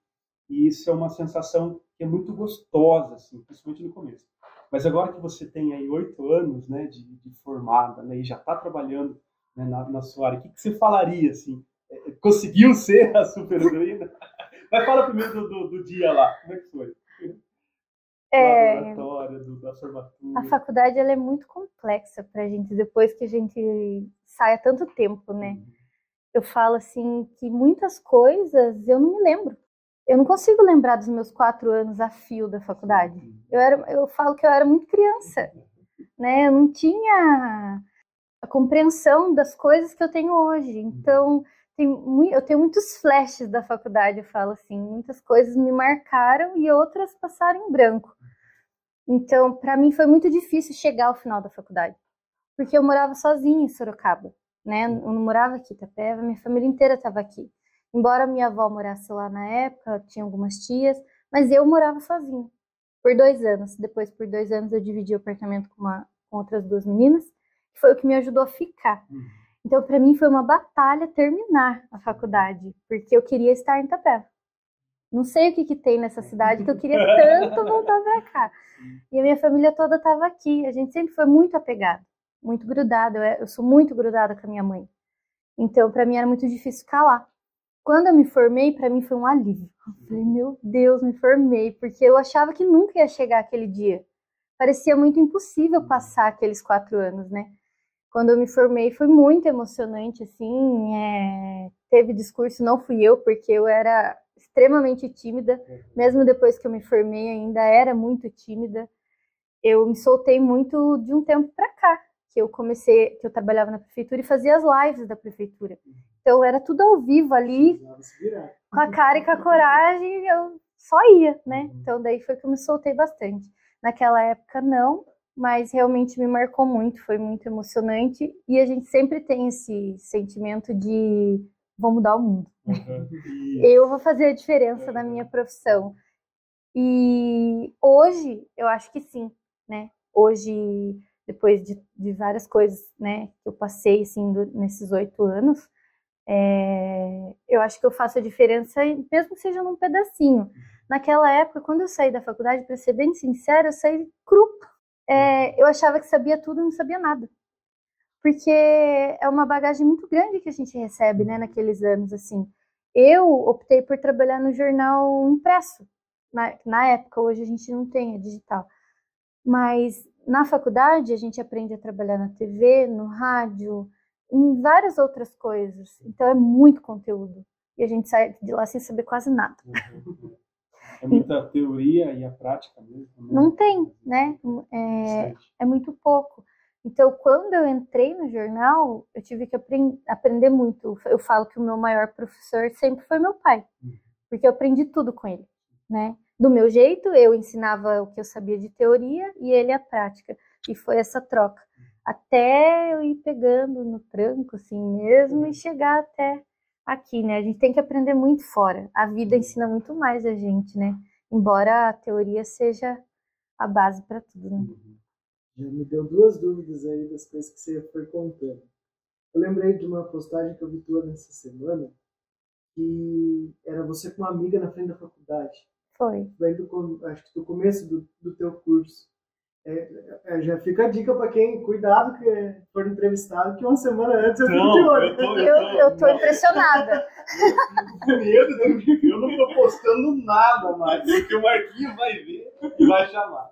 E isso é uma sensação que é muito gostosa, assim, principalmente no começo. Mas agora que você tem aí oito anos né, de, de, formada né, e já está trabalhando né, na, na, sua área, o que, que você falaria? Assim? É, é, conseguiu ser a super heroína? [laughs] Mas fala primeiro do, do, do, dia lá, como é que foi? É, do, da formatura. A faculdade ela é muito complexa para a gente, depois que a gente sai há tanto tempo, né? Uhum. Eu falo assim que muitas coisas eu não me lembro eu não consigo lembrar dos meus quatro anos a fio da faculdade. Eu, era, eu falo que eu era muito criança, né? Eu não tinha a compreensão das coisas que eu tenho hoje. Então, tem, eu tenho muitos flashes da faculdade, eu falo assim. Muitas coisas me marcaram e outras passaram em branco. Então, para mim foi muito difícil chegar ao final da faculdade, porque eu morava sozinha em Sorocaba, né? Eu não morava aqui Itapeva, minha família inteira estava aqui. Embora minha avó morasse lá na época, tinha algumas tias, mas eu morava sozinha por dois anos. Depois, por dois anos, eu dividi o apartamento com, uma, com outras duas meninas, que foi o que me ajudou a ficar. Uhum. Então, para mim, foi uma batalha terminar a faculdade, porque eu queria estar em Itapeva. Não sei o que, que tem nessa cidade que eu queria tanto voltar para cá. [laughs] E a minha família toda estava aqui. A gente sempre foi muito apegado, muito grudado. Eu, eu sou muito grudada com a minha mãe. Então, para mim era muito difícil lá. Quando eu me formei, para mim foi um alívio. Eu falei, meu Deus, me formei, porque eu achava que nunca ia chegar aquele dia. Parecia muito impossível passar aqueles quatro anos, né? Quando eu me formei, foi muito emocionante, assim. É... Teve discurso, não fui eu, porque eu era extremamente tímida. Mesmo depois que eu me formei, ainda era muito tímida. Eu me soltei muito de um tempo para cá, que eu comecei, que eu trabalhava na prefeitura e fazia as lives da prefeitura. Então era tudo ao vivo ali, com a cara e com a coragem, eu só ia, né? Uhum. Então daí foi que eu me soltei bastante. Naquela época não, mas realmente me marcou muito, foi muito emocionante e a gente sempre tem esse sentimento de vou mudar o mundo. Uhum. eu vou fazer a diferença na minha profissão. E hoje eu acho que sim, né? Hoje, depois de, de várias coisas, né, que eu passei assim do, nesses oito anos, é, eu acho que eu faço a diferença, mesmo que seja num pedacinho. Naquela época, quando eu saí da faculdade, para ser bem sincera, eu saí cru. É, eu achava que sabia tudo e não sabia nada. Porque é uma bagagem muito grande que a gente recebe, né, naqueles anos, assim. Eu optei por trabalhar no jornal impresso. Na, na época, hoje a gente não tem, é digital. Mas na faculdade, a gente aprende a trabalhar na TV, no rádio, em várias outras coisas. Então é muito conteúdo. e a gente sai de lá sem saber quase nada. É muita teoria e a prática mesmo. Né? Não tem, né? É, é muito pouco. Então, quando eu entrei no jornal, eu tive que aprend aprender muito. Eu falo que o meu maior professor sempre foi meu pai, uhum. porque eu aprendi tudo com ele, né? Do meu jeito, eu ensinava o que eu sabia de teoria e ele a prática. E foi essa troca. Até eu ir pegando no tranco, assim mesmo, e chegar até aqui, né? A gente tem que aprender muito fora. A vida ensina muito mais a gente, né? Embora a teoria seja a base para tudo, né? Uhum. Já me deu duas dúvidas aí das coisas que você foi contando. Eu lembrei de uma postagem que eu vi tua nessa semana, que era você com uma amiga na frente da faculdade. Foi. Do, acho que do começo do, do teu curso. É, é, já fica a dica para quem, cuidado que for entrevistado, que uma semana antes eu não, de olho. Eu tô, eu, eu, eu tô impressionada. [laughs] medo, eu não tô postando nada mais, porque o Marquinho vai ver e vai chamar.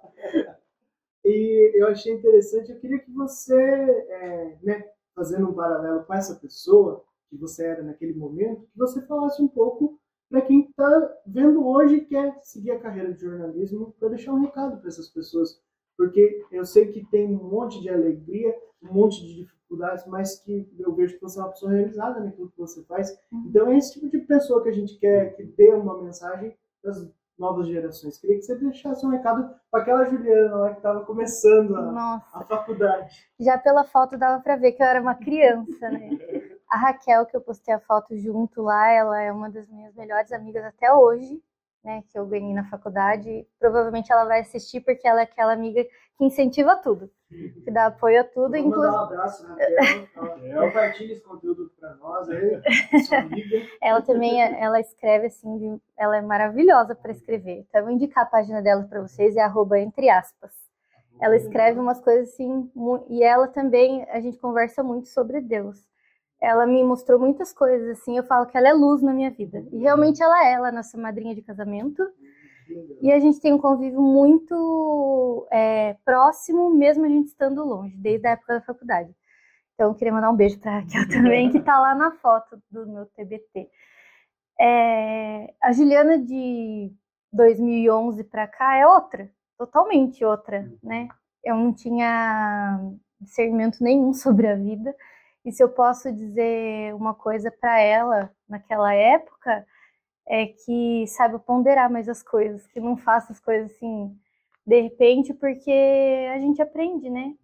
E eu achei interessante, eu queria que você, é, né, fazendo um paralelo com essa pessoa que você era naquele momento, que você falasse um pouco para quem está vendo hoje e quer seguir a carreira de jornalismo, para deixar um recado para essas pessoas. Porque eu sei que tem um monte de alegria, um monte de dificuldades, mas que eu vejo que você é uma pessoa realizada naquilo que você faz. Uhum. Então é esse tipo de pessoa que a gente quer que dê uma mensagem para as novas gerações. Queria que você deixasse um recado para aquela Juliana lá que estava começando a, a, faculdade. Já pela foto dava para ver que eu era uma criança, né? [laughs] A Raquel, que eu postei a foto junto lá, ela é uma das minhas melhores amigas até hoje né, que eu ganhei na faculdade. Provavelmente ela vai assistir porque ela é aquela amiga que incentiva tudo, que dá apoio a tudo. Vamos inclusive... um abraço, Raquel. Ela compartilha esse conteúdo para nós aí, [laughs] sua amiga. Ela também, ela escreve assim, ela é maravilhosa para escrever. Então eu vou indicar a página dela para vocês, é arroba entre aspas. Ela escreve umas coisas assim, e ela também, a gente conversa muito sobre Deus ela me mostrou muitas coisas, assim, eu falo que ela é luz na minha vida. E realmente ela é, ela é nossa madrinha de casamento. E a gente tem um convívio muito é, próximo, mesmo a gente estando longe, desde a época da faculdade. Então, eu queria mandar um beijo para Raquel também, que está lá na foto do meu TBT. É, a Juliana de 2011 para cá é outra, totalmente outra, né? Eu não tinha discernimento nenhum [laughs] sobre a vida. E se eu posso dizer uma coisa para ela naquela época, é que saiba ponderar mais as coisas, que não faça as coisas assim de repente, porque a gente aprende, né?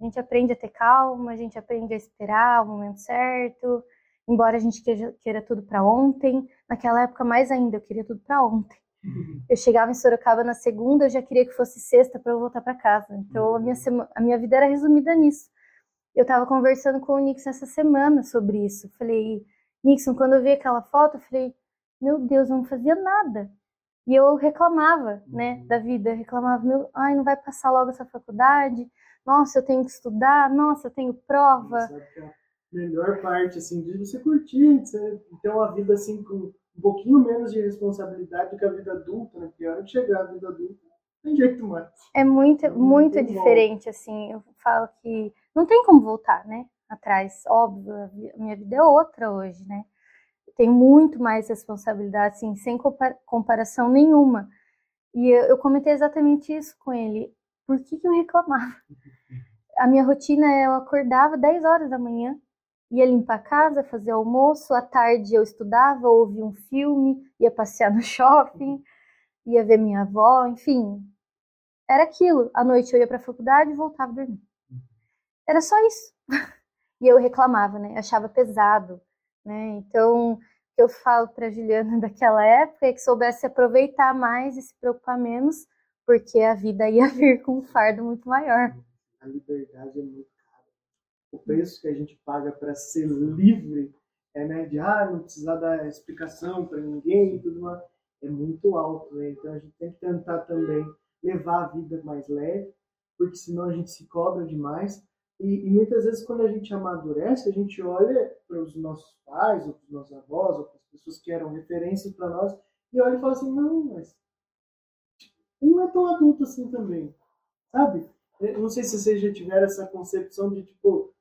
A gente aprende a ter calma, a gente aprende a esperar o momento certo, embora a gente queira, queira tudo para ontem. Naquela época, mais ainda, eu queria tudo para ontem. Uhum. Eu chegava em Sorocaba na segunda, eu já queria que fosse sexta para eu voltar para casa. Então, a minha, a minha vida era resumida nisso. Eu estava conversando com o Nixon essa semana sobre isso. Falei, Nixon, quando eu vi aquela foto, eu falei, meu Deus, não fazia nada. E eu reclamava, né, uhum. da vida, reclamava, meu, ai, não vai passar logo essa faculdade, nossa, eu tenho que estudar, nossa, eu tenho prova. Que a melhor parte, assim, de você curtir, de você ter uma vida, assim, com um pouquinho menos de responsabilidade do que a vida adulta, né, porque a hora de chegar à vida adulta, tem jeito mais. É muito, é muito diferente, assim, eu falo que não tem como voltar, né? Atrás, óbvio, a minha vida é outra hoje, né? Tenho muito mais responsabilidade, assim, sem comparação nenhuma. E eu, eu comentei exatamente isso com ele. Por que, que eu reclamava? A minha rotina eu acordava 10 horas da manhã, ia limpar a casa, fazer almoço, à tarde eu estudava, ouvia um filme, ia passear no [laughs] shopping, ia ver minha avó, enfim. Era aquilo. À noite eu ia para a faculdade e voltava a dormir. Era só isso. [laughs] e eu reclamava, né? Achava pesado, né? Então, o que eu falo para Juliana [laughs] daquela época é que soubesse aproveitar mais e se preocupar menos, porque a vida ia [laughs] vir com um fardo muito maior. A liberdade é muito cara. O preço que a gente paga para ser livre é, né, de ah, não precisar dar explicação para ninguém e tudo mais, é muito alto, né? Então a gente tem que tentar também levar a vida mais leve, porque senão a gente se cobra demais e, e, muitas vezes, quando a gente amadurece, a gente olha para os nossos pais, ou para os nossos avós, ou para as pessoas que eram referências para nós, e olha e fala assim: não, mas ele não é tão adulto assim também. Sabe? Eu não sei se vocês já tiveram essa concepção de tipo,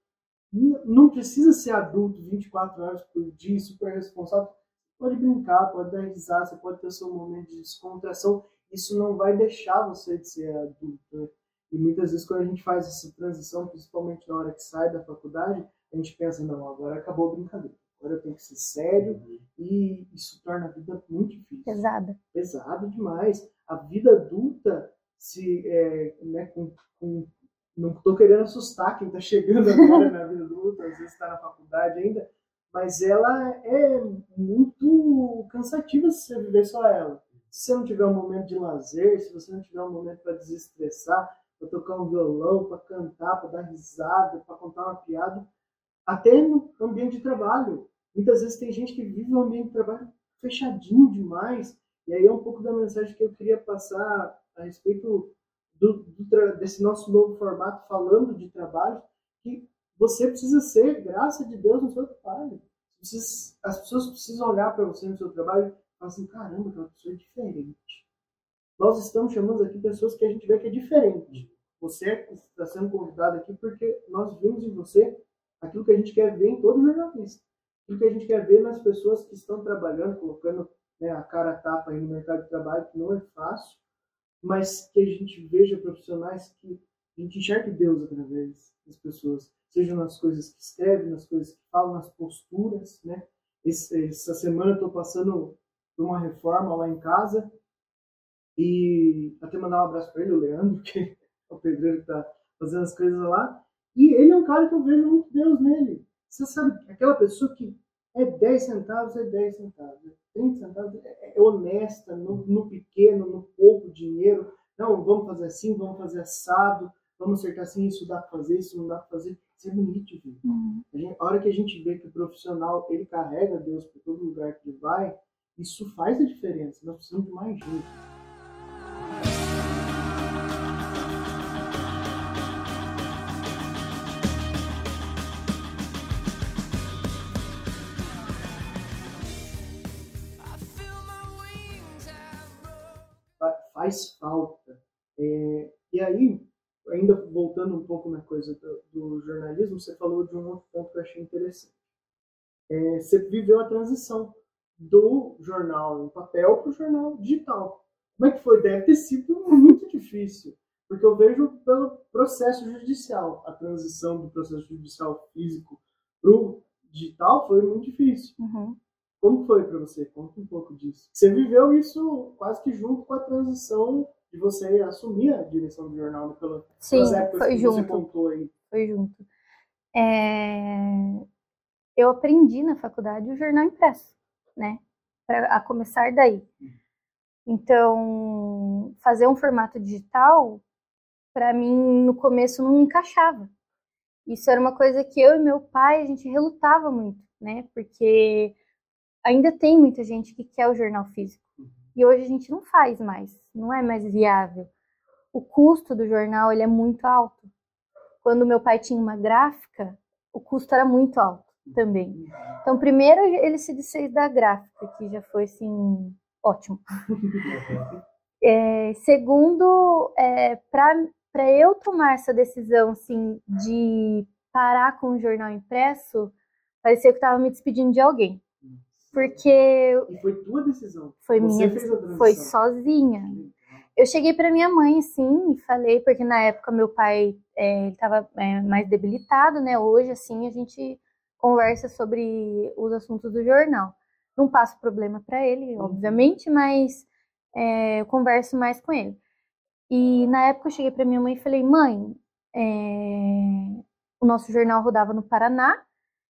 não precisa ser adulto 24 horas por dia, super responsável. Pode brincar, pode dar risada, você pode ter o seu momento de descontração. Isso não vai deixar você de ser adulto. Né? E muitas vezes quando a gente faz essa transição, principalmente na hora que sai da faculdade, a gente pensa, não, agora acabou a brincadeira. Agora eu tenho que ser sério uhum. e isso torna a vida muito difícil. Pesada. Pesado demais. A vida adulta, se, é, né, com, com, não estou querendo assustar quem está chegando agora [laughs] na vida adulta, às vezes está na faculdade ainda, mas ela é muito cansativa se você viver só ela. Se você não tiver um momento de lazer, se você não tiver um momento para desestressar, para tocar um violão, para cantar, para dar risada, para contar uma piada, até no ambiente de trabalho. Muitas vezes tem gente que vive um ambiente de trabalho fechadinho demais, e aí é um pouco da mensagem que eu queria passar a respeito do, do, desse nosso novo formato, falando de trabalho, que você precisa ser, graça de Deus, no seu trabalho. As pessoas precisam olhar para você no seu trabalho e falar assim, caramba, aquela pessoa é diferente. Nós estamos chamando aqui pessoas que a gente vê que é diferente. Você está sendo convidado aqui porque nós vimos em você aquilo que a gente quer ver em todo jornalista. Aquilo que a gente quer ver nas pessoas que estão trabalhando, colocando né, a cara a tapa aí no mercado de trabalho, que não é fácil, mas que a gente veja profissionais que a gente enxergue Deus através das pessoas, seja nas coisas que escrevem, nas coisas que falam, nas posturas, né? Esse, essa semana eu estou passando por uma reforma lá em casa e até mandar um abraço para ele, o Leandro, [laughs] que é o pedreiro que está fazendo as coisas lá. E ele é um cara que eu vejo muito Deus nele. Você sabe, aquela pessoa que é 10 centavos, é 10 centavos. É 30 centavos, é, é honesta no, no, pequeno, no pouco dinheiro. Não, vamos fazer assim, vamos fazer assado, vamos acertar assim, isso dá para fazer, isso não dá para fazer. Isso é bonito de ver. Uhum. A, gente, a hora que a gente vê que o profissional, ele carrega Deus para todo lugar que ele vai, isso faz a diferença. Nós precisamos de mais gente. faz falta. É, e aí, ainda voltando um pouco na coisa do, do, jornalismo, você falou de um outro ponto que eu achei interessante. É, você viveu a transição do jornal em papel para o jornal digital. Como é que foi? Deve ter sido muito difícil, porque eu vejo pelo processo judicial, a transição do processo judicial físico para o digital foi muito difícil. Uhum. Como foi para você? Conta um pouco disso. Você viveu isso quase que junto com a transição de você assumir a direção do jornal né, pela, Sim, foi que junto. você contou aí. Foi junto. É... Eu aprendi na faculdade o jornal impresso, né? Pra, a começar daí. Então, fazer um formato digital, para mim, no começo não me encaixava. Isso era uma coisa que eu e meu pai, a gente relutava muito, né? Porque ainda tem muita gente que quer o jornal físico. E hoje a gente não faz mais, não é mais viável. O custo do jornal ele é muito alto. Quando meu pai tinha uma gráfica, o custo era muito alto também. Então, primeiro ele se desfez da gráfica, que já foi assim ótimo. [laughs] É, segundo, é, para eu tomar essa decisão assim de parar com o jornal impresso, parecia que eu estava me despedindo de alguém. Porque. E foi tua decisão? Foi Você minha. Fez a foi sozinha. Eu cheguei para minha mãe, assim, e falei, porque na época meu pai é, estava é, mais debilitado, né? Hoje, assim, a gente conversa sobre os assuntos do jornal. Não passo problema para ele, uhum. obviamente, mas é, eu converso mais com ele. E na época eu cheguei para minha mãe e falei, mãe, é, o nosso jornal rodava no Paraná,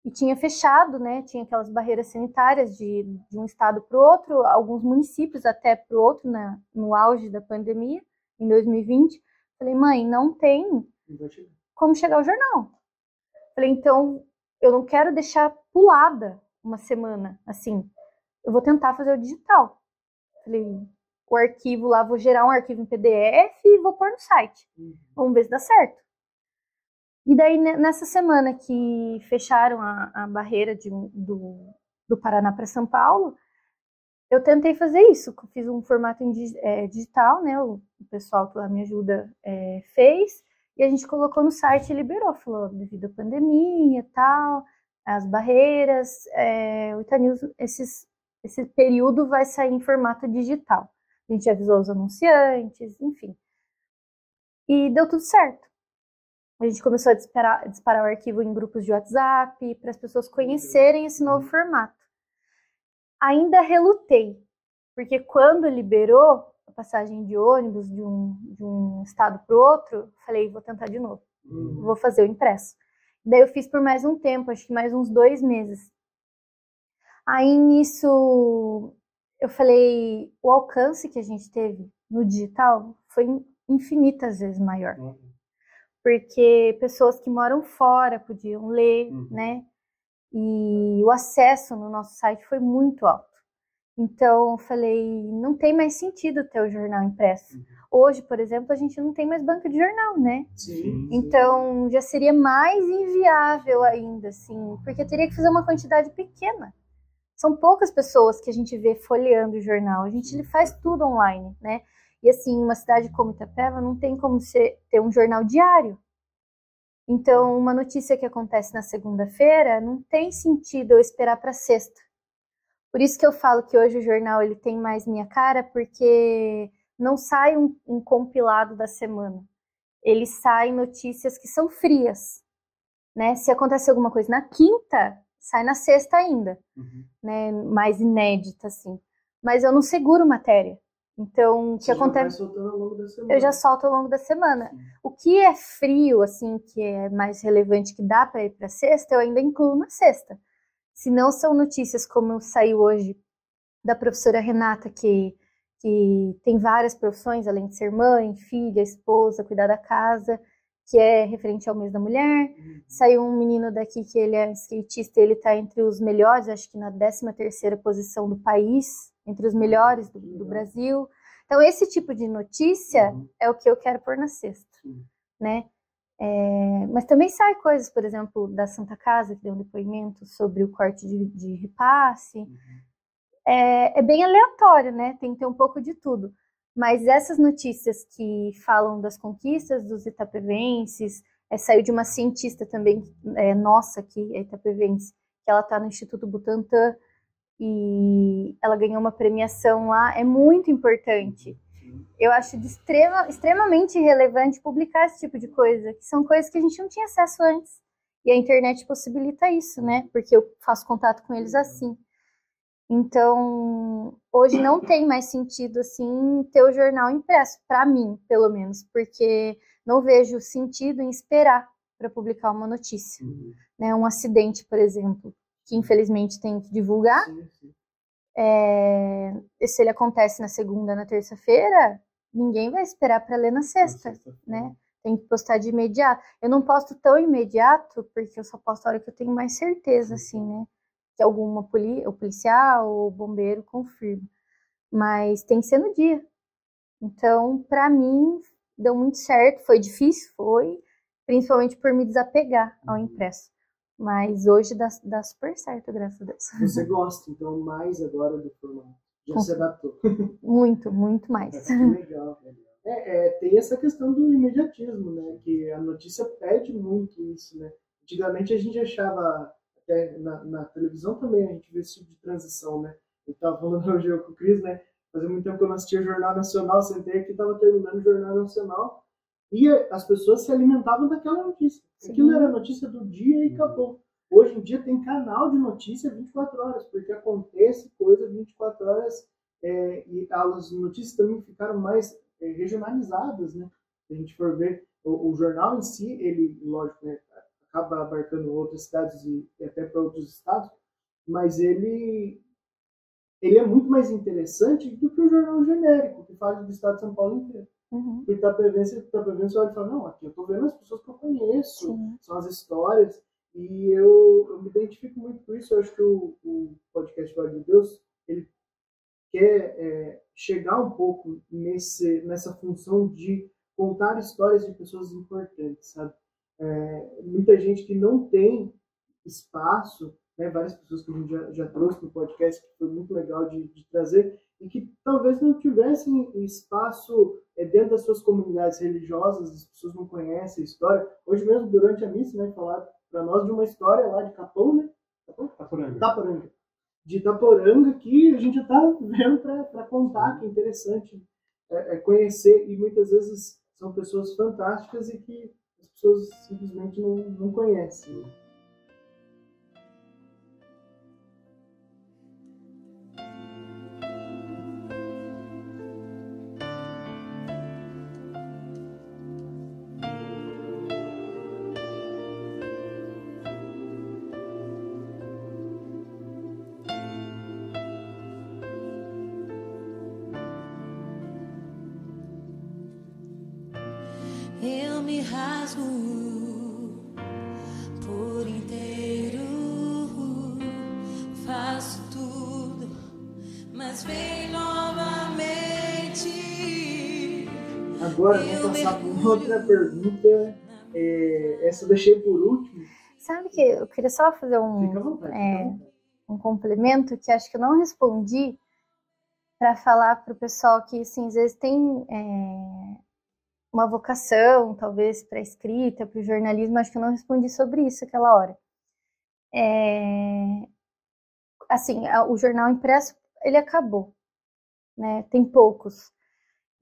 e tinha fechado, né? Tinha aquelas barreiras sanitárias de, de um estado para o outro, alguns municípios até para o outro, né, no auge da pandemia, em 2020. Falei, mãe, não tem como chegar ao jornal. Falei, então eu não quero deixar pulada uma semana, assim. Eu vou tentar fazer o digital. Falei, o arquivo lá, vou gerar um arquivo em PDF e vou pôr no site. Uhum. Vamos ver se dá certo. E daí, nessa semana que fecharam a, a barreira de, do, do Paraná para São Paulo, eu tentei fazer isso. Fiz um formato é, digital, né? O, o, pessoal que lá me ajuda é, fez. E a gente colocou no site e liberou. Falou, devido à pandemia e tal, as barreiras, é, o Itanews, esses esse período vai sair em formato digital. A gente avisou os anunciantes, enfim. E deu tudo certo. A gente começou a disparar, disparar o arquivo em grupos de WhatsApp para as pessoas conhecerem esse novo formato. Ainda relutei, porque quando liberou a passagem de ônibus de um, de um estado para o outro, falei, vou tentar de novo, Uhum. vou fazer o impresso. Daí eu fiz por mais um tempo, acho que mais uns dois meses. Aí nisso eu falei, o alcance que a gente teve no digital foi infinitas vezes maior. Porque pessoas que moram fora podiam ler, Uhum. né? E o acesso no nosso site foi muito alto. Então, eu falei, não tem mais sentido ter o jornal impresso. Uhum. Hoje, por exemplo, a gente não tem mais banca de jornal, né? Sim. Então, já seria mais inviável ainda, assim, porque teria que fazer uma quantidade pequena. São poucas pessoas que a gente vê folheando o jornal. A gente faz tudo online, né? E assim, uma cidade como Itapeva não tem como ser, ter um jornal diário. Então, uma notícia que acontece na segunda-feira não tem sentido eu esperar para sexta. Por isso que eu falo que hoje o jornal ele tem mais minha cara, porque não sai um, um compilado da semana. Ele sai notícias que são frias, né? Se acontece alguma coisa na quinta, sai na sexta ainda, Uhum. né? Mais inédita assim. Mas eu não seguro matéria. Então, o que acontece? Eu já solto ao longo da semana. Sim. O que é frio, assim, que é mais relevante, que dá para ir para sexta, eu ainda incluo na sexta. Se não são notícias como saiu hoje da professora Renata, que, que tem várias profissões, além de ser mãe, filha, esposa, cuidar da casa, que é referente ao mês da mulher. Uhum. Saiu um menino daqui que ele é skatista, ele está entre os melhores, acho que na 13 terceira posição do país, entre os melhores do, do Brasil. Então, esse tipo de notícia Uhum. é o que eu quero pôr na sexta, Sim. né? É, mas também sai coisas, por exemplo, da Santa Casa, que deu um depoimento sobre o corte de, de repasse. Uhum. É, é bem aleatório, né? Tem que ter um pouco de tudo. Mas essas notícias que falam das conquistas dos itapevenses, é, saiu de uma cientista também, é, nossa aqui, é itapevense, que ela está no Instituto Butantan e ela ganhou uma premiação lá, é muito importante. Eu acho extrema, extremamente relevante publicar esse tipo de coisa, que são coisas que a gente não tinha acesso antes. E a internet possibilita isso, né? Porque eu faço contato com eles assim. Então, hoje não tem mais sentido assim ter o jornal impresso, para mim, pelo menos, porque não vejo sentido em esperar para publicar uma notícia, Uhum. né? Um acidente, por exemplo, que infelizmente tem que divulgar. Sim, sim. É, se ele acontece na segunda, na terça-feira, ninguém vai esperar para ler na sexta, né? Tem que postar de imediato. Eu não posto tão imediato porque eu só posto a hora que eu tenho mais certeza, assim, né? Que alguma poli o policial ou o bombeiro confirma. Mas tem que ser no dia. Então, para mim, deu muito certo. Foi difícil, foi, principalmente por me desapegar ao impresso. Mas hoje dá, dá super certo, graças a Deus. Você gosta, então, mais agora do formato. Já se adaptou. Muito, muito mais. Que legal. É, é, tem essa questão do imediatismo, né? Que a notícia pede muito isso, né? Antigamente a gente achava, até na, na televisão também, a gente vê esse tipo de transição, né? Eu estava falando hoje com o Cris, né? Fazia muito tempo que eu não assistia Jornal Nacional, sentei aqui, estava terminando o Jornal Nacional, e as pessoas se alimentavam daquela notícia. Sim. Aquilo era notícia do dia e acabou. Hoje em dia tem canal de notícia 24 horas, porque acontece coisa 24 horas é, e as notícias também ficaram mais é, regionalizadas, né? Se a gente for ver, o, o jornal em si, ele, lógico, né, acaba abarcando outras cidades e, e até para outros estados, mas ele ele é muito mais interessante do que o jornal genérico, que fala do estado de São Paulo inteiro. Uhum, O Itapevense, o Itapevense olha e fala, não, aqui eu tô vendo as pessoas que eu conheço, sim. são as histórias, e eu, eu me identifico muito com isso. Eu acho que o, o podcast Vale de Deus, ele quer é, chegar um pouco nesse, nessa função de contar histórias de pessoas importantes, sabe? É, muita gente que não tem espaço, né, várias pessoas que a gente já, já trouxe no podcast, que foi muito legal de, de trazer, e que talvez não tivessem espaço é, dentro das suas comunidades religiosas, as pessoas não conhecem a história. Hoje mesmo, durante a missa, né, falaram para nós de uma história lá de Capão, né? Taporanga. Taporanga. de Itaporanga que a gente já está vendo para contar, que é interessante é, é conhecer, e muitas vezes são pessoas fantásticas e que as pessoas simplesmente não, não conhecem. Outra pergunta. É, essa eu deixei por último. Sabe que eu queria só fazer um, vontade, é, um complemento que acho que eu não respondi para falar para o pessoal que, assim, às vezes tem é, uma vocação, talvez, para escrita, para o jornalismo, acho que eu não respondi sobre isso aquela hora. É, assim, o jornal impresso, ele acabou, né? Tem poucos.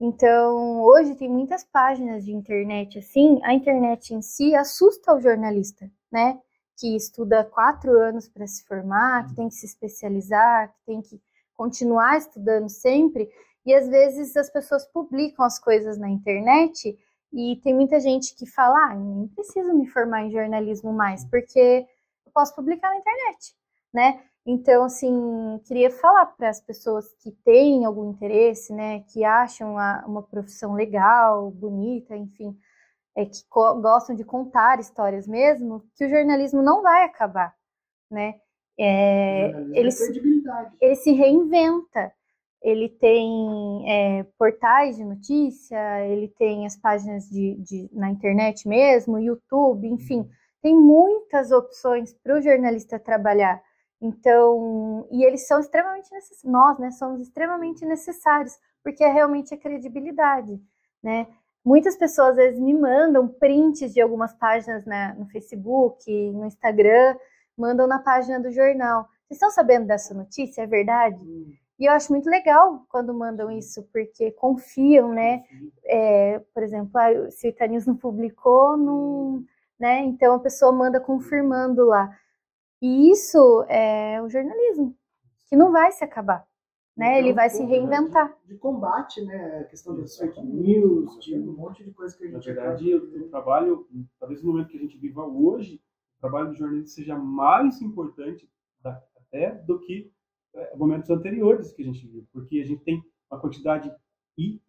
Então, hoje tem muitas páginas de internet assim, a internet em si assusta o jornalista, né? Que estuda quatro anos para se formar, que tem que se especializar, que tem que continuar estudando sempre, e às vezes as pessoas publicam as coisas na internet e tem muita gente que fala, ah, nem preciso me formar em jornalismo mais, porque eu posso publicar na internet, né? Então, assim, queria falar para as pessoas que têm algum interesse, né, que acham a, uma profissão legal, bonita, enfim, é, que gostam de contar histórias mesmo, que o jornalismo não vai acabar, né? É, ele, se, ele se reinventa. Ele tem é, portais de notícia, ele tem as páginas de, de, na internet mesmo, YouTube, enfim, uhum. tem muitas opções para o jornalista trabalhar. Então, e eles são extremamente necessários, nós, né, somos extremamente necessários, porque é realmente a credibilidade, né? Muitas pessoas às vezes me mandam prints de algumas páginas né, no Facebook, no Instagram, mandam na página do jornal. Vocês estão sabendo dessa notícia? É verdade? Hum. E eu acho muito legal quando mandam isso, porque confiam, né? É, por exemplo, ah, se o Itanews não publicou, não, né? Então a pessoa manda confirmando lá. E isso é o jornalismo, que não vai se acabar. Né? Então, Ele vai se reinventar. De, de, combate, né? A questão das fake news, de um monte de coisa que a gente. Na verdade, o trabalho, talvez no momento que a gente viva hoje, o trabalho do jornalista seja mais importante até do que é, momentos anteriores que a gente viu, porque a gente tem uma quantidade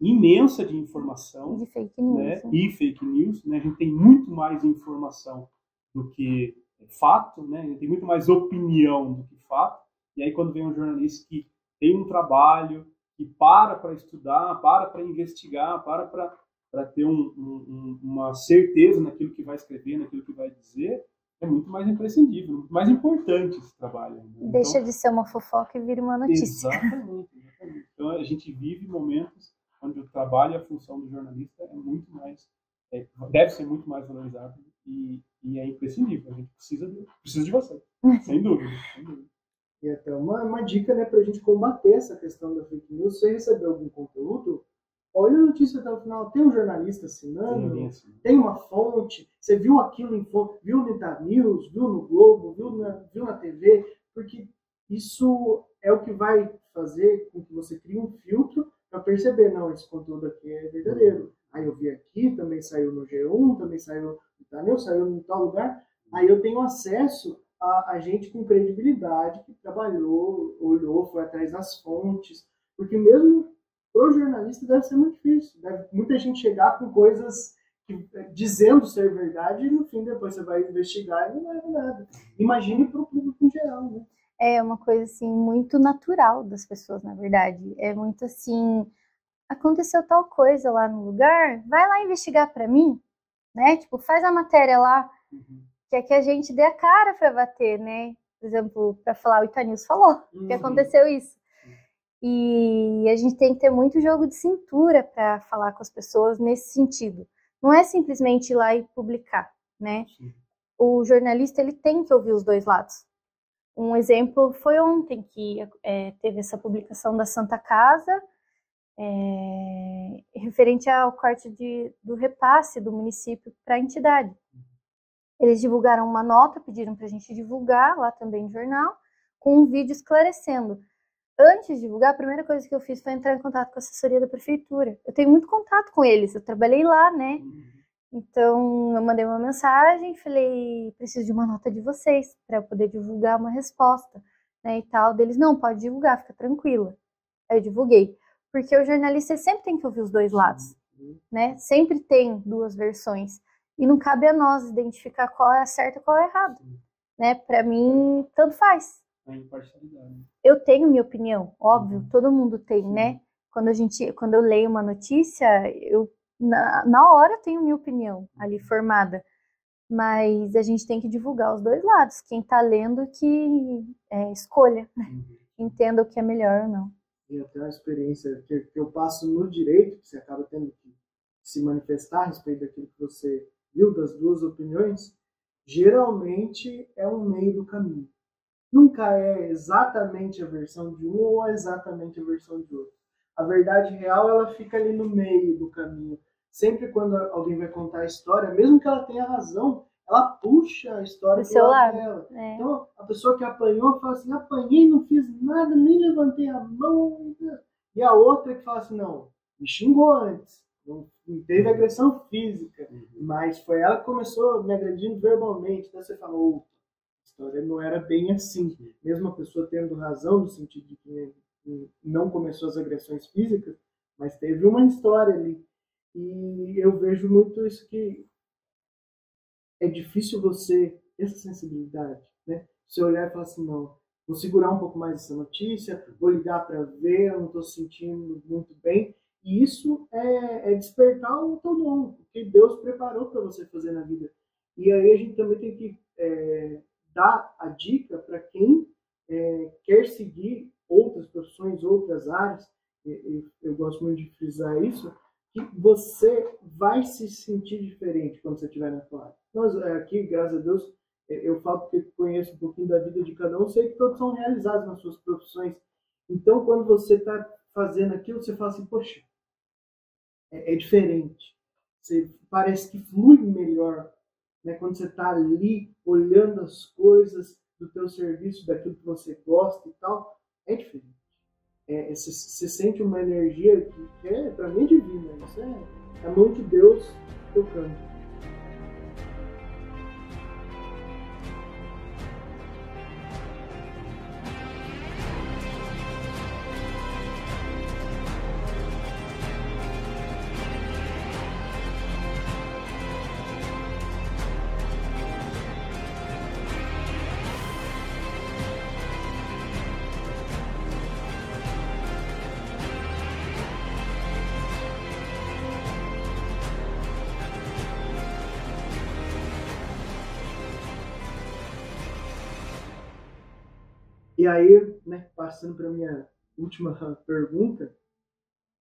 imensa de informação de fake news, né? e fake news, né? A gente tem muito mais informação do que fato, né? Tem muito mais opinião do que fato. E aí quando vem um jornalista que tem um trabalho, que para para estudar, para para investigar, para para ter um, um, uma certeza naquilo que vai escrever, naquilo que vai dizer, é muito mais imprescindível, muito mais importante esse trabalho. Né? Deixa então, de ser uma fofoca e vira uma notícia. Exatamente, exatamente. Então a gente vive momentos onde o trabalho e a função do jornalista é muito mais, é, deve ser muito mais valorizado e, e é imprescindível. A gente precisa de, precisa de você, [laughs] sem dúvida. Sem dúvida. E até uma, uma dica né, para a gente combater essa questão da fake news. Se você receber algum conteúdo, olha a notícia até o final. Tem um jornalista assinando, tem, tem uma fonte. Você viu aquilo em fonte, viu no Ita News, viu no Globo, viu na, viu na TV, porque isso é o que vai fazer com que você crie um filtro para perceber, não, esse conteúdo aqui é verdadeiro. Aí eu vi aqui, também saiu no G1, também saiu Daniel saiu em tal lugar, aí eu tenho acesso a, a gente com credibilidade que trabalhou, olhou, foi atrás das fontes, porque mesmo para o jornalista deve ser muito difícil, deve muita gente chegar com coisas que, eh, dizendo ser verdade e no fim depois você vai investigar e não é nada. Imagine para o público em geral, né? É uma coisa assim muito natural das pessoas, na verdade. É muito assim, aconteceu tal coisa lá no lugar, vai lá investigar para mim né? Tipo, faz a matéria lá, uhum. que é que a gente dê a cara para bater, né? Por exemplo, para falar, o Itanils falou uhum. que aconteceu isso. E a gente tem que ter muito jogo de cintura para falar com as pessoas nesse sentido. Não é simplesmente ir lá e publicar, né? Sim. O jornalista ele tem que ouvir os dois lados. Um exemplo foi ontem que é, teve essa publicação da Santa Casa, é, referente ao corte de, do repasse do município para a entidade. Eles divulgaram uma nota, pediram para a gente divulgar lá também no jornal, com um vídeo esclarecendo. Antes de divulgar, a primeira coisa que eu fiz foi entrar em contato com a assessoria da prefeitura. Eu tenho muito contato com eles, eu trabalhei lá, né? Então, eu mandei uma mensagem, falei, preciso de uma nota de vocês para eu poder divulgar uma resposta, né, e tal. Deles, não, pode divulgar, fica tranquila. Aí eu divulguei porque o jornalista sempre tem que ouvir os dois lados, né? Sempre tem duas versões e não cabe a nós identificar qual é a certa e qual é a errada, né? Para mim, tanto faz. Eu tenho minha opinião, óbvio, uhum. todo mundo tem, né? Quando a gente, quando eu leio uma notícia, eu na, na hora tenho minha opinião ali uhum. formada, mas a gente tem que divulgar os dois lados. Quem está lendo que é, escolha, né? Uhum. entenda o que é melhor ou não e até uma experiência que, que, eu passo no direito, que você acaba tendo que se manifestar a respeito daquilo que você viu, das duas opiniões, geralmente é um meio do caminho. Nunca é exatamente a versão de um ou exatamente a versão de outro. A verdade real, ela fica ali no meio do caminho. Sempre quando alguém vai contar a história, mesmo que ela tenha razão, ela puxa a história do lado dela. É. Então, a pessoa que apanhou fala assim: apanhei, não fiz nada, nem levantei a mão. E a outra que fala assim: não, me xingou antes, não, teve agressão física, uhum. mas foi ela que começou me agredindo verbalmente. Então você falou: a história não era bem assim. Mesmo a pessoa tendo razão, no sentido de que não começou as agressões físicas, mas teve uma história ali. E eu vejo muito isso que é difícil você essa sensibilidade, né? Você olhar e falar assim, não, vou segurar um pouco mais essa notícia, vou ligar para ver, eu não estou sentindo muito bem. E isso é, é despertar o teu dom, o que Deus preparou para você fazer na vida. E aí a gente também tem que é, dar a dica para quem é, quer seguir outras profissões, outras áreas. Eu, eu gosto muito de frisar isso, que você vai se sentir diferente quando você estiver na tua área. Nós é, aqui, graças a Deus, é, eu falo porque conheço um pouquinho da vida de cada um, sei que todos são realizados nas suas profissões. Então, quando você está fazendo aquilo, você fala assim, poxa, é, é diferente. Você parece que flui melhor né? quando você está ali olhando as coisas do teu serviço, daquilo que você gosta e tal, é diferente. É, você, sente uma energia que é, para mim, divina. Isso é, é a mão de Deus tocando. E aí, né, passando para a minha última [laughs] pergunta,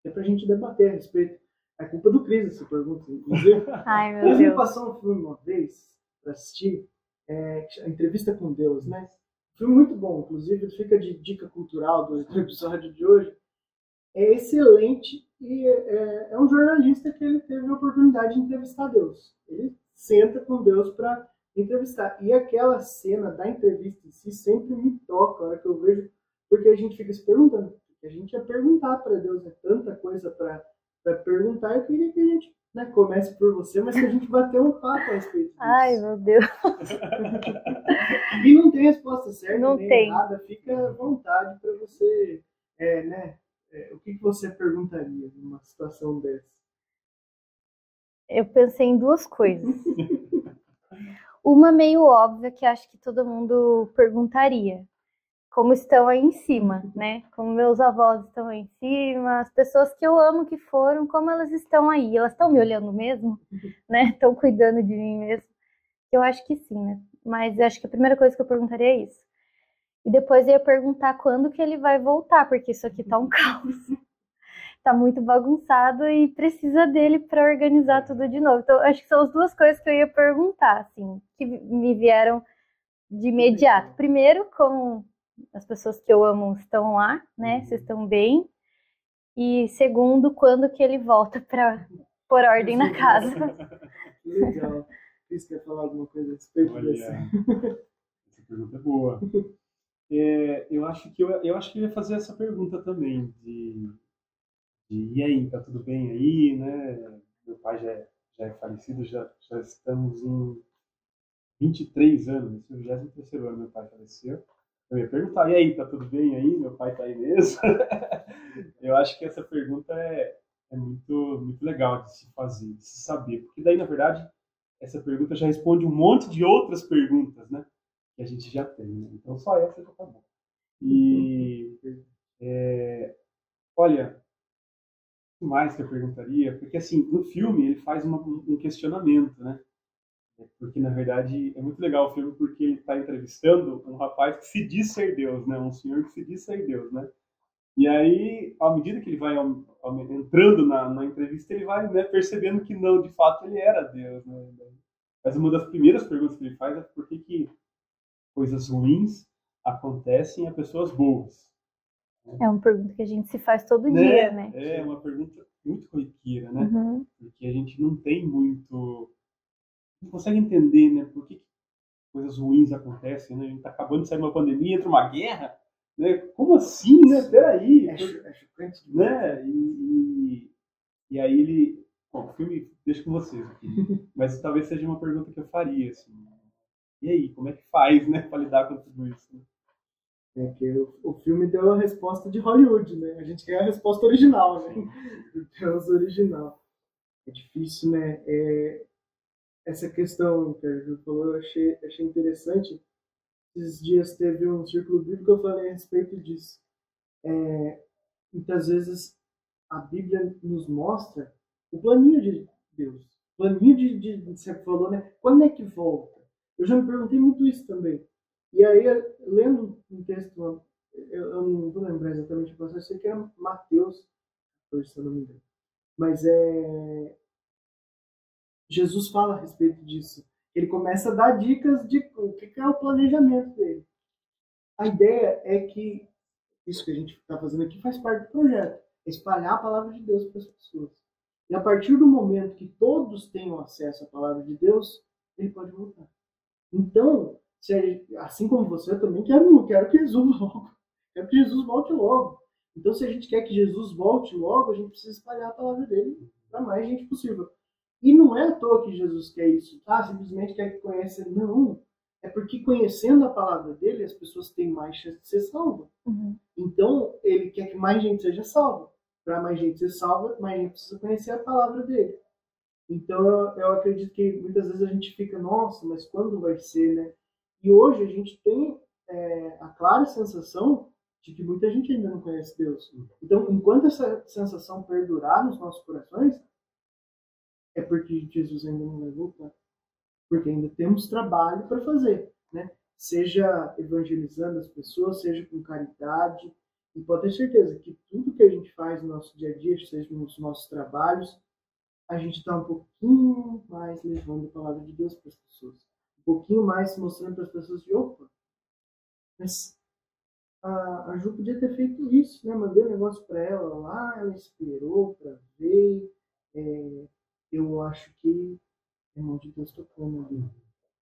é para a gente debater a respeito. É culpa do Cris essa pergunta, inclusive. [laughs] Ai, meu Deus. me passou um filme uma vez para assistir, é, a entrevista com Deus, né? Filme muito bom, inclusive fica de dica cultural do episódio de hoje. É excelente e é, é um jornalista que ele teve a oportunidade de entrevistar Deus. Ele senta com Deus para entrevistar. E aquela cena da entrevista em si sempre me toca, a hora que eu vejo, porque a gente fica se perguntando. A gente ia perguntar para Deus, é tanta coisa para perguntar. Eu queria que a gente né, comece por você, mas que a gente bateu um papo a respeito disso. Ai, meu Deus. [laughs] e não tem resposta certa, não nem tem. nada. Fica à vontade para você, é, né? É, o que, que você perguntaria numa situação dessa? Eu pensei em duas coisas. [laughs] Uma meio óbvia que acho que todo mundo perguntaria. Como estão aí em cima, né? Como meus avós estão aí em cima, as pessoas que eu amo que foram, como elas estão aí? Elas estão me olhando mesmo, né? Estão cuidando de mim mesmo? Eu acho que sim, né? Mas acho que a primeira coisa que eu perguntaria é isso. E depois eu ia perguntar quando que ele vai voltar, porque isso aqui tá um caos tá muito bagunçado e precisa dele para organizar tudo de novo. Então, acho que são as duas coisas que eu ia perguntar, assim, que me vieram de imediato. Primeiro, como as pessoas que eu amo estão lá, né? Se estão bem. E segundo, quando que ele volta para pôr ordem na casa. [laughs] Legal. Cris, quer falar alguma coisa a respeito Olha, desse? essa pergunta é boa. [laughs] É, eu acho que eu, eu acho que eu ia fazer essa pergunta também de, de e aí, tá tudo bem aí, né? Meu pai já é, já é falecido, já, já estamos em 23 anos, esse é o 23 ano meu pai faleceu. Eu ia perguntar, e aí, tá tudo bem aí? Meu pai tá aí mesmo? [laughs] eu acho que essa pergunta é, é muito, muito legal de se fazer, de se saber, porque daí, na verdade, essa pergunta já responde um monte de outras perguntas, né? Que a gente já tem, né? Então, só essa já tá bom. E, é, olha, mais que eu perguntaria? Porque, assim, no filme ele faz uma, um questionamento, né? Porque, na verdade, é muito legal o filme porque ele está entrevistando um rapaz que se diz ser Deus, né? Um senhor que se diz ser Deus, né? E aí, à medida que ele vai entrando na, na entrevista, ele vai né, percebendo que não, de fato, ele era Deus, né? Mas uma das primeiras perguntas que ele faz é por que, que coisas ruins acontecem a pessoas boas? É uma pergunta que a gente se faz todo Né? dia, né? É uma pergunta muito corriqueira, né? Uhum. porque a gente não tem muito não consegue entender né por que coisas ruins acontecem né a gente está acabando de sair de uma pandemia entra uma guerra né como assim né peraí É, é chocante né e, e, e aí ele bom o filme deixa com vocês aqui [laughs] mas talvez seja uma pergunta que eu faria assim e aí como é que faz né para lidar com tudo isso né? É que o, o filme deu a resposta de Hollywood, né? A gente quer a resposta original, né? Do Deus original. É difícil, né? É, essa questão que a Ju falou, eu achei, achei interessante. Esses dias teve um círculo bíblico que eu falei a respeito disso. É, muitas vezes a Bíblia nos mostra o planinho de Deus. O planinho de, de, de você falou, né? Quando é que volta? Eu já me perguntei muito isso também. E aí, lendo um texto, eu, eu não vou lembrar exatamente o passagem, eu sei que era Mateus, se eu não me engano. Mas é. Jesus fala a respeito disso. Ele começa a dar dicas de o que é o planejamento dele. A ideia é que isso que a gente está fazendo aqui faz parte do projeto é espalhar a palavra de Deus para as pessoas. E a partir do momento que todos tenham acesso à palavra de Deus, ele pode voltar. Então, se assim como você, eu também quero, quero que Jesus [laughs] volte. Quero que Jesus volte logo. Então, se a gente quer que Jesus volte logo, a gente precisa espalhar a palavra dele para mais gente possível. E não é à toa que Jesus quer isso, tá? Simplesmente quer que conheça. Não. É porque conhecendo a palavra dele, as pessoas têm mais chance de ser salvas. Uhum. Então, ele quer que mais gente seja salva. Para mais gente ser salva, mais gente precisa conhecer a palavra dele. Então, eu, eu acredito que muitas vezes a gente fica, nossa, mas quando vai ser, né? E hoje a gente tem é, a clara sensação de que muita gente ainda não conhece Deus. Então, enquanto essa sensação perdurar nos nossos corações, é porque Jesus ainda não vai voltar. Porque ainda temos trabalho para fazer, né? Seja evangelizando as pessoas, seja com caridade. E pode ter certeza que tudo que a gente faz no nosso dia a dia, seja nos nossos trabalhos, a gente está um pouquinho mais levando a palavra de Deus para as pessoas. Pouquinho mais mostrando para as pessoas de opa, mas a, a Ju podia ter feito isso, né? Mandei um negócio para ela lá, ela esperou para ver. É, eu acho que é mão de Deus tocando ali.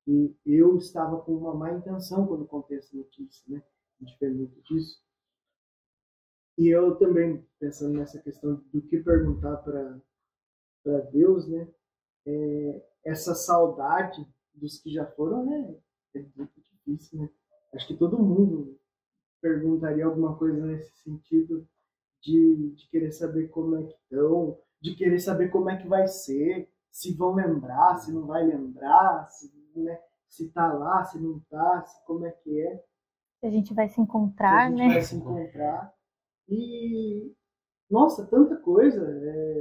E eu estava com uma má intenção quando contei essa notícia, né? Muito disso. E eu também, pensando nessa questão do que perguntar para Deus, né? É, essa saudade dos que já foram, né? É muito difícil, né? Acho que todo mundo perguntaria alguma coisa nesse sentido de, de querer saber como é que estão, de querer saber como é que vai ser, se vão lembrar, se não vai lembrar, se, né, se tá lá, se não tá, se, como é que é A gente vai se que a encontrar, gente né? vai se encontrar. E, nossa, tanta coisa. É,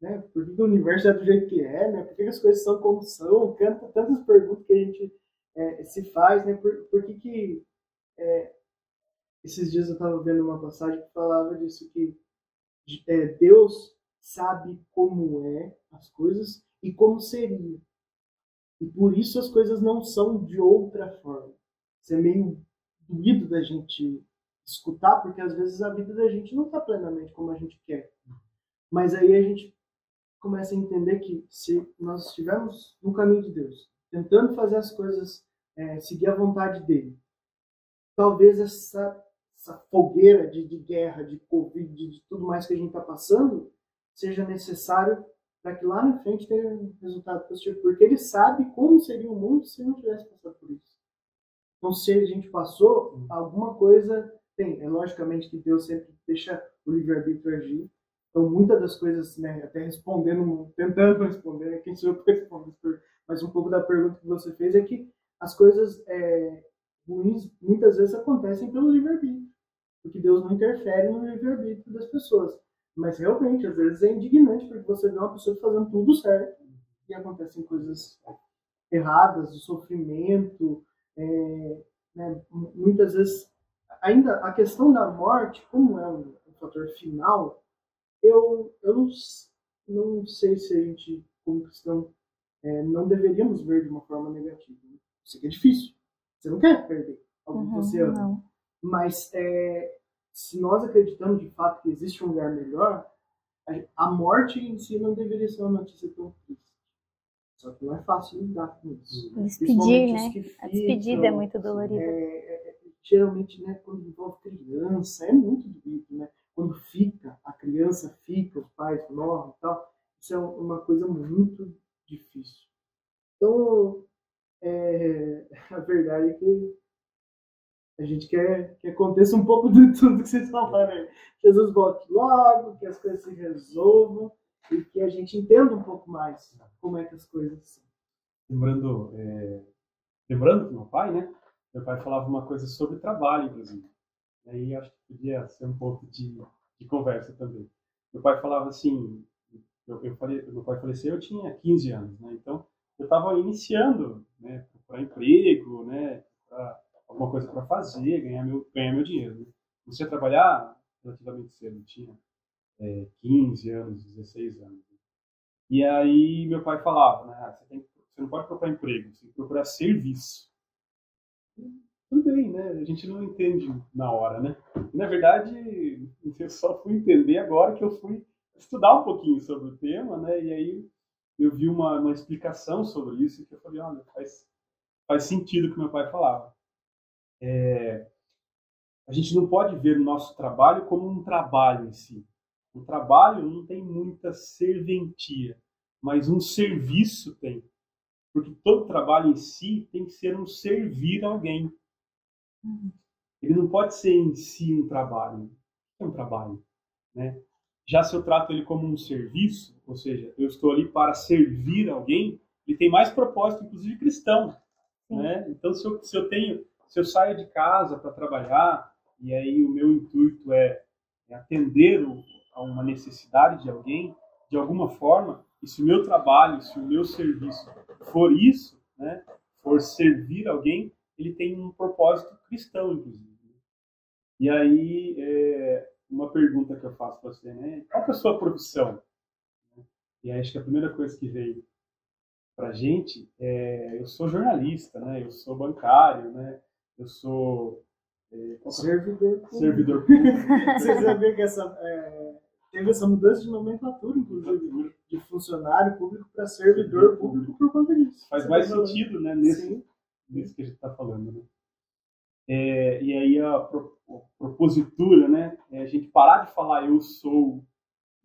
né? Por que o universo é do jeito que é, né? Por que as coisas são como são? Canta, tantas perguntas que a gente é, se faz, né? Por, por que que... é, esses dias eu estava vendo uma passagem que falava disso, que é, Deus sabe como é as coisas e como seria. E por isso as coisas não são de outra forma. ser meio doído da gente escutar, porque às vezes a vida da gente não está plenamente como a gente quer. Mas aí a gente começa a entender que se nós estivermos no caminho de Deus, tentando fazer as coisas, é, seguir a vontade dele, talvez essa, essa fogueira de, de guerra, de Covid, de, de tudo mais que a gente está passando, seja necessário para que lá na frente tenha um resultado positivo, porque ele sabe como seria o mundo se não tivesse passado por isso. Então, se a gente passou, alguma coisa tem. É logicamente que Deus sempre deixa o livre-arbítrio agir. Então, muitas das coisas, né, até respondendo, tentando responder, né, quem sou eu para responder, mas um pouco da pergunta que você fez é que as coisas é, ruins muitas vezes acontecem pelo livre-arbítrio, porque Deus não interfere no livre-arbítrio das pessoas. Mas realmente, às vezes é indignante, porque você vê uma pessoa fazendo tudo certo e acontecem coisas erradas, o sofrimento, é, né, muitas vezes ainda a questão da morte, como é um, fator final, eu, eu não, não sei se a gente, como cristão, é, não deveríamos ver de uma forma negativa. Né? Isso aqui é difícil. Você não quer perder algo Uhum, que você ama. não. Mas é, se nós acreditamos de fato que existe um lugar melhor, a, a morte em si não deveria ser uma notícia tão triste. Só que não é fácil lidar com isso. Despedir, Principalmente né? que A despedida é ficam, muito dolorida. é, é, é, geralmente, né, quando envolve criança, é muito difícil, né? Quando fica, a criança fica, os pais morrem e tal, isso é uma coisa muito difícil. Então, é, [laughs] a verdade é que a gente quer que aconteça um pouco de tudo que vocês falaram aí. Jesus volte logo, que as coisas se resolvam e que a gente entenda um pouco mais como é que as coisas são. Lembrando, é, lembrando que meu pai, né? Meu pai falava uma coisa sobre trabalho, inclusive. Aí acho que podia ser um pouco de, de conversa também. Meu pai falava assim, eu, eu falei, meu pai faleceu, eu tinha 15 anos, né? Então eu estava iniciando, né? Procurar emprego, né? Alguma coisa para fazer, ganhar meu, ganhar meu dinheiro. Né? Comecei a trabalhar relativamente cedo, tinha é, 15 anos, 16 anos. E aí meu pai falava, né? "Ah, Você, tem, você não pode procurar emprego, você tem que procurar serviço. Tudo bem, né? A gente não entende na hora, né? Na verdade, eu só fui entender agora que eu fui estudar um pouquinho sobre o tema, né? E aí eu vi uma, uma explicação sobre isso que eu falei, olha, faz, faz sentido o que meu pai falava. É, a gente não pode ver o nosso trabalho como um trabalho em si. O trabalho não tem muita serventia, mas um serviço tem. Porque todo trabalho em si tem que ser um servir alguém. Ele não pode ser em si um trabalho. É um trabalho, né? Já se eu trato ele como um serviço, ou seja, eu estou ali para servir alguém, ele tem mais propósito, inclusive cristão, né? Então, se eu, se eu tenho, se eu saio de casa para trabalhar e aí o meu intuito é, é atender o, a uma necessidade de alguém, de alguma forma, e se o meu trabalho, se o meu serviço for isso, né? For servir alguém, ele tem um propósito cristão, inclusive. E aí, é, uma pergunta que eu faço para você, né? Qual é a sua profissão? E aí, acho que a primeira coisa que veio para gente é, eu sou jornalista, né? Eu sou bancário, né? Eu sou é, é? Servidor público. servidor [laughs] público. Vocês sabiam que essa, é, teve essa mudança de nomenclatura, inclusive, de funcionário público para servidor público por conta disso. Faz Você mais falando. sentido, né? Nesse, Sim. nisso que a gente está falando, né? É, e aí a, pro- a propositura, né? É a gente parar de falar eu sou,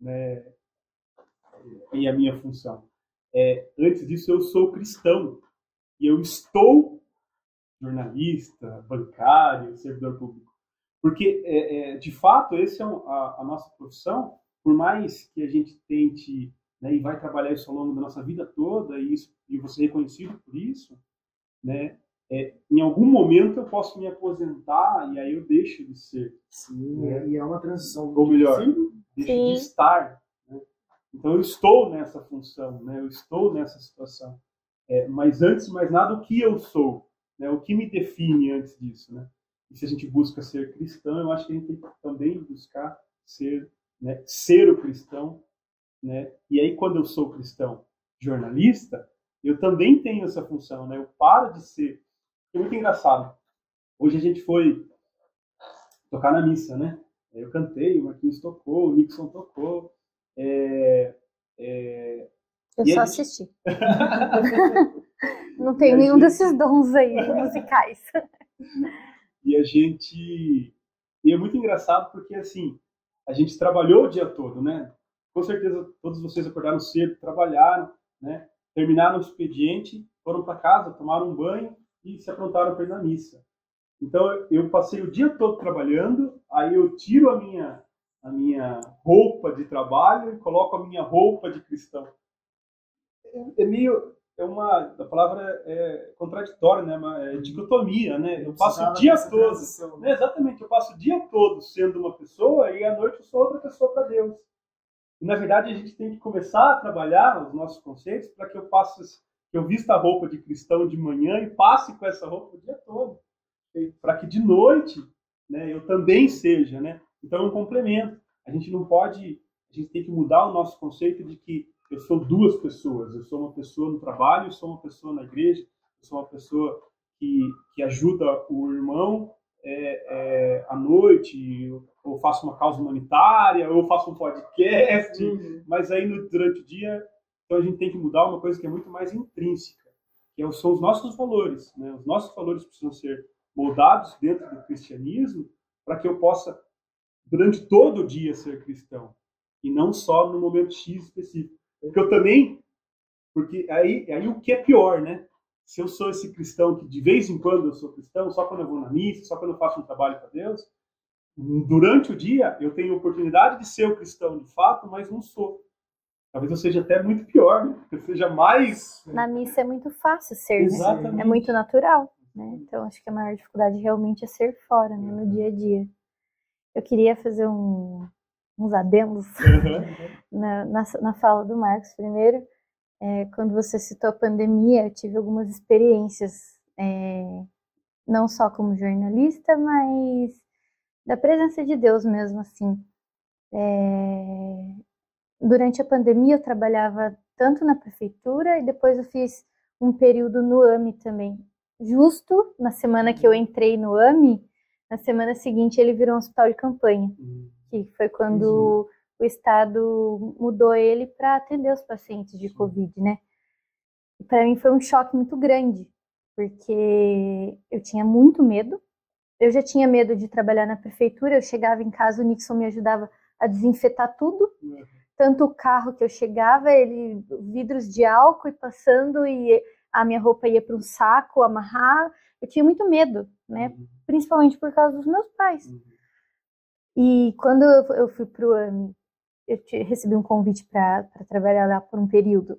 né? E a minha função. É, antes disso, eu sou cristão e eu estou jornalista, bancário, servidor público, porque é, é, de fato esse é um- a, a nossa profissão. Por mais que a gente tente né, e vai trabalhar isso ao longo da nossa vida toda e isso e você é reconhecido por isso, né? É, em algum momento eu posso me aposentar e aí eu deixo de ser, Sim, É. e é uma transição ou melhor, deixo Sim. de estar. né? Então eu estou nessa função, né? Eu estou nessa situação. É, mas antes de mais nada, o que eu sou, né? O que me define antes disso, né? E se a gente busca ser cristão, eu acho que a gente tem que também buscar ser, né? Ser o cristão, né? E aí quando eu sou cristão jornalista, eu também tenho essa função, né? Eu paro de ser. É muito engraçado. hoje a gente foi tocar na missa, né? Eu cantei, o Marquinhos tocou, o Nixon tocou. É, é, eu só gente... assisti. [laughs] Não tenho nenhum gente... desses dons aí musicais. [laughs] E a gente. E é muito engraçado porque, assim, a gente trabalhou o dia todo, né? Com certeza todos vocês acordaram cedo, trabalharam, né? Terminaram o expediente, foram para casa, tomaram um banho e se aprontaram para ir na missa. Então eu passei o dia todo trabalhando, aí eu tiro a minha a minha roupa de trabalho e coloco a minha roupa de cristão. É, é meio é uma a palavra é contraditória, né? Uma, é dicotomia, né? Eu passo o dia todo, né? exatamente, eu passo o dia todo sendo uma pessoa e à noite eu sou outra pessoa para Deus. E, na verdade a gente tem que começar a trabalhar os nossos conceitos para que eu passe que eu vista a roupa de cristão de manhã e passe com essa roupa o dia todo, para que de noite, né? Eu também seja, né? Então é um complemento. A gente não pode, a gente tem que mudar o nosso conceito de que eu sou duas pessoas. Eu sou uma pessoa no trabalho, eu sou uma pessoa na igreja, eu sou uma pessoa que, que ajuda o irmão é, é, à noite, ou faço uma causa humanitária, ou faço um podcast, uhum. mas aí no, durante o dia, então a gente tem que mudar uma coisa que é muito mais intrínseca, que é são os nossos valores. Né? Os nossos valores precisam ser moldados dentro do cristianismo para que eu possa, durante todo o dia, ser cristão, e não só no momento X específico. Porque eu também. Porque aí, aí o que é pior, né? Se eu sou esse cristão que de vez em quando eu sou cristão, só quando eu vou na missa, só quando eu faço um trabalho para Deus, durante o dia eu tenho oportunidade de ser o cristão de fato, mas não sou. Talvez eu seja até muito pior, né? Eu seja mais. Na missa é muito fácil ser, Exatamente. né? É muito natural. Né? Então acho que a maior dificuldade realmente é ser fora, né? no dia a dia. Eu queria fazer um, uns adendos [laughs] uhum. [laughs] na, na, na, fala do Marcos. Primeiro, é, quando você citou a pandemia, eu tive algumas experiências, é, não só como jornalista, mas da presença de Deus mesmo, assim. É, durante a pandemia, eu trabalhava tanto na prefeitura e depois eu fiz um período no AMI também. Justo na semana que eu entrei no AMI, na semana seguinte ele virou um hospital de campanha. Uhum que foi quando uhum. o Estado mudou ele para atender os pacientes de Covid, né? Para mim foi um choque muito grande, porque eu tinha muito medo. Eu já tinha medo de trabalhar na prefeitura, eu chegava em casa, o Nixon me ajudava a desinfetar tudo. Uhum. Tanto o carro que eu chegava, ele vidros de álcool e passando e a minha roupa ia para um saco amarrar. Eu tinha muito medo, né? Uhum. Principalmente por causa dos meus pais. Uhum. E quando eu fui para o AMI, eu recebi um convite para trabalhar lá por um período.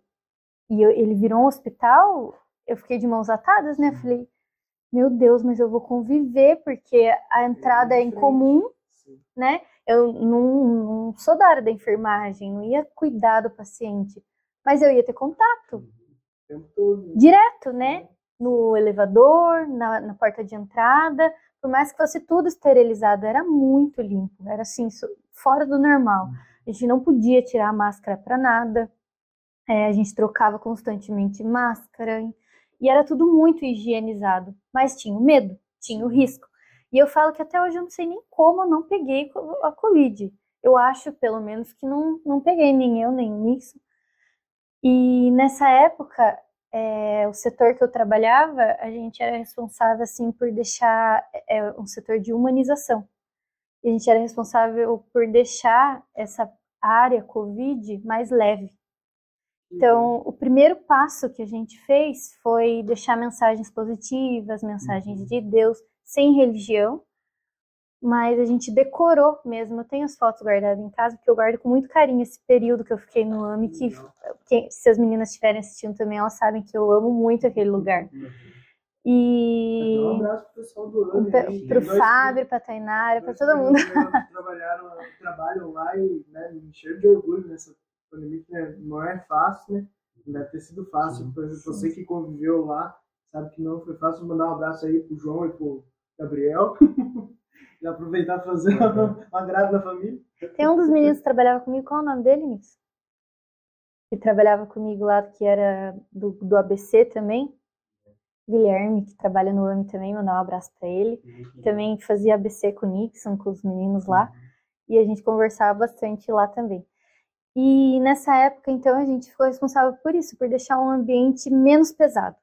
E eu, ele virou um hospital, eu fiquei de mãos atadas, né? Falei, meu Deus, mas eu vou conviver, porque a entrada é em comum, né? Eu não, não sou da área da enfermagem, não ia cuidar do paciente, mas eu ia ter contato. Uhum. Direto, né? No elevador, na, na porta de entrada, por mais que fosse tudo esterilizado, era muito limpo, era assim, fora do normal. A gente não podia tirar a máscara para nada, é, a gente trocava constantemente máscara, e era tudo muito higienizado, mas tinha o medo, tinha o risco. E eu falo que até hoje eu não sei nem como eu não peguei a Covid. Eu acho, pelo menos, que não, não peguei, nem eu, nem o Nixon. E nessa época, é, o setor que eu trabalhava, a gente era responsável assim por deixar é, um setor de humanização. E a gente era responsável por deixar essa área COVID mais leve. Então, uhum. o primeiro passo que a gente fez foi deixar mensagens positivas, mensagens uhum. de Deus, sem religião, mas a gente decorou mesmo. Eu tenho as fotos guardadas em casa, porque eu guardo com muito carinho esse período que eu fiquei no AMI, que, que se as meninas estiverem assistindo também, elas sabem que eu amo muito aquele lugar. E. Um abraço pro pessoal do AMI. Para o Fábio, para a Tainara, para todo mundo. [laughs] Trabalharam, trabalham lá e né, me encheram de orgulho nessa pandemia, que né, não é fácil, né? Não deve ter sido fácil. Por exemplo, você que conviveu lá, sabe que não foi fácil. Mandar um abraço aí pro João e pro Gabriel. [laughs] E aproveitar e fazer uhum. um agrado na família. Tem um dos meninos que trabalhava comigo, qual é o nome dele, Nix? Que trabalhava comigo lá, que era do, do ABC também. Guilherme, que trabalha no AMI também, mandar um abraço para ele. Uhum. Também fazia ABC com o Nixon, com os meninos lá, e a gente conversava bastante lá também. E nessa época, então, a gente ficou responsável por isso, por deixar um ambiente menos pesado.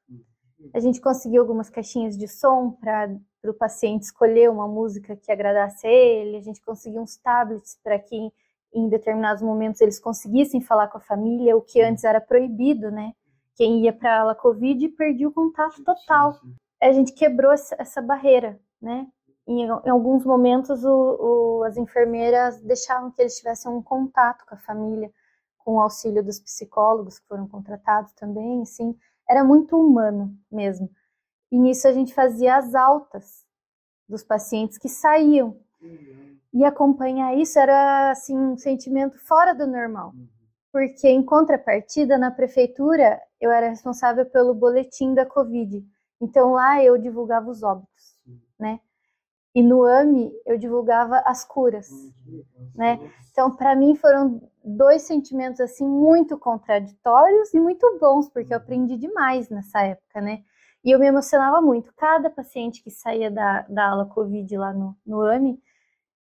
A gente conseguiu algumas caixinhas de som para o paciente escolher uma música que agradasse a ele, a gente conseguiu uns tablets para que em determinados momentos eles conseguissem falar com a família, o que antes era proibido, né? Quem ia para a ala Covid perdia o contato total. A gente quebrou essa, barreira, né? Em, em alguns momentos, o, o, as enfermeiras deixavam que eles tivessem um contato com a família, com o auxílio dos psicólogos que foram contratados também, sim. Era muito humano mesmo. E nisso a gente fazia as altas dos pacientes que saíam. E acompanhar isso era assim um sentimento fora do normal. Porque em contrapartida na prefeitura eu era responsável pelo boletim da Covid. Então lá eu divulgava os óbitos, né? E no AMI eu divulgava as curas, né? Então para mim foram dois sentimentos assim muito contraditórios e muito bons, porque eu aprendi demais nessa época, né? E eu me emocionava muito. Cada paciente que saía da, da ala Covid lá no, no AMI,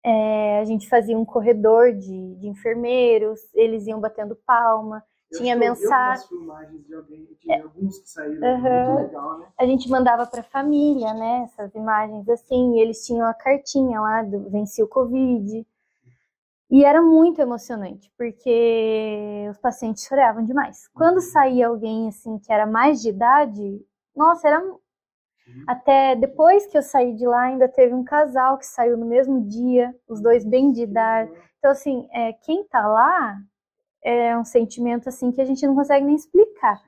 é, a gente fazia um corredor de, de enfermeiros, eles iam batendo palma, tinha mensagem. filmagens de alguém, de alguns que saíram, Aham. muito legal, né? a gente mandava para a família, né, essas imagens assim, e eles tinham a cartinha lá do venci o Covid. E era muito emocionante, porque os pacientes choravam demais. Quando saía alguém assim que era mais de idade, nossa, era até depois que eu saí de lá, ainda teve um casal que saiu no mesmo dia, os dois bem de idade. Então, assim, é, quem tá lá é um sentimento assim que a gente não consegue nem explicar.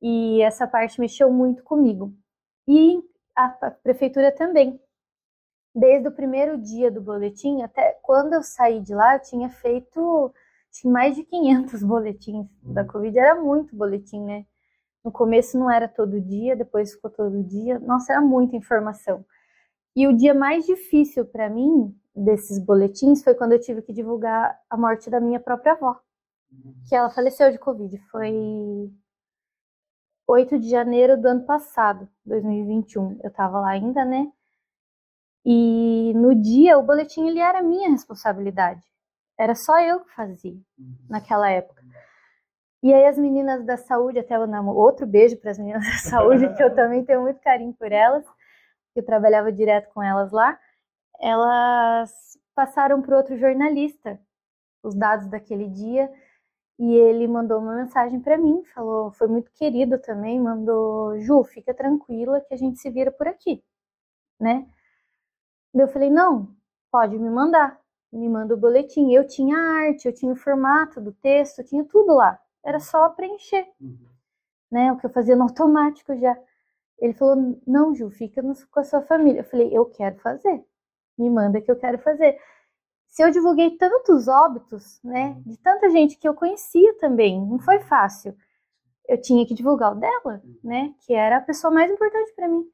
E essa parte mexeu muito comigo. E a, prefeitura também. Desde o primeiro dia do boletim, até quando eu saí de lá, eu tinha feito que mais de 500 [laughs] boletins da Covid. Era muito boletim, né? No começo não era todo dia, depois ficou todo dia. Nossa, era muita informação. E o dia mais difícil para mim desses boletins foi quando eu tive que divulgar a morte da minha própria avó, que ela faleceu de Covid. Foi 8 de janeiro do ano passado, 2021. Eu tava lá ainda, né? E no dia o boletim ele era minha responsabilidade. Era só eu que fazia naquela época. E aí as meninas da saúde, até eu namo, outro beijo para as meninas da saúde, que eu [laughs] também tenho muito carinho por elas, que eu trabalhava direto com elas lá. Elas passaram para outro jornalista os dados daquele dia e ele mandou uma mensagem para mim, falou, foi muito querido também, mandou, Ju, fica tranquila que a gente se vira por aqui, né? Eu falei, não, pode me mandar, me manda o boletim. Eu tinha arte, eu tinha o formato do texto, eu tinha tudo lá, era só preencher, né? O que eu fazia no [laughs] automático já. Ele falou, não, Ju, fica com a sua família. Eu falei, eu quero fazer, me manda que eu quero fazer se eu divulguei tantos óbitos, né, de tanta gente que eu conhecia também, não foi fácil. Eu tinha que divulgar o dela, né, que era a pessoa mais importante para mim.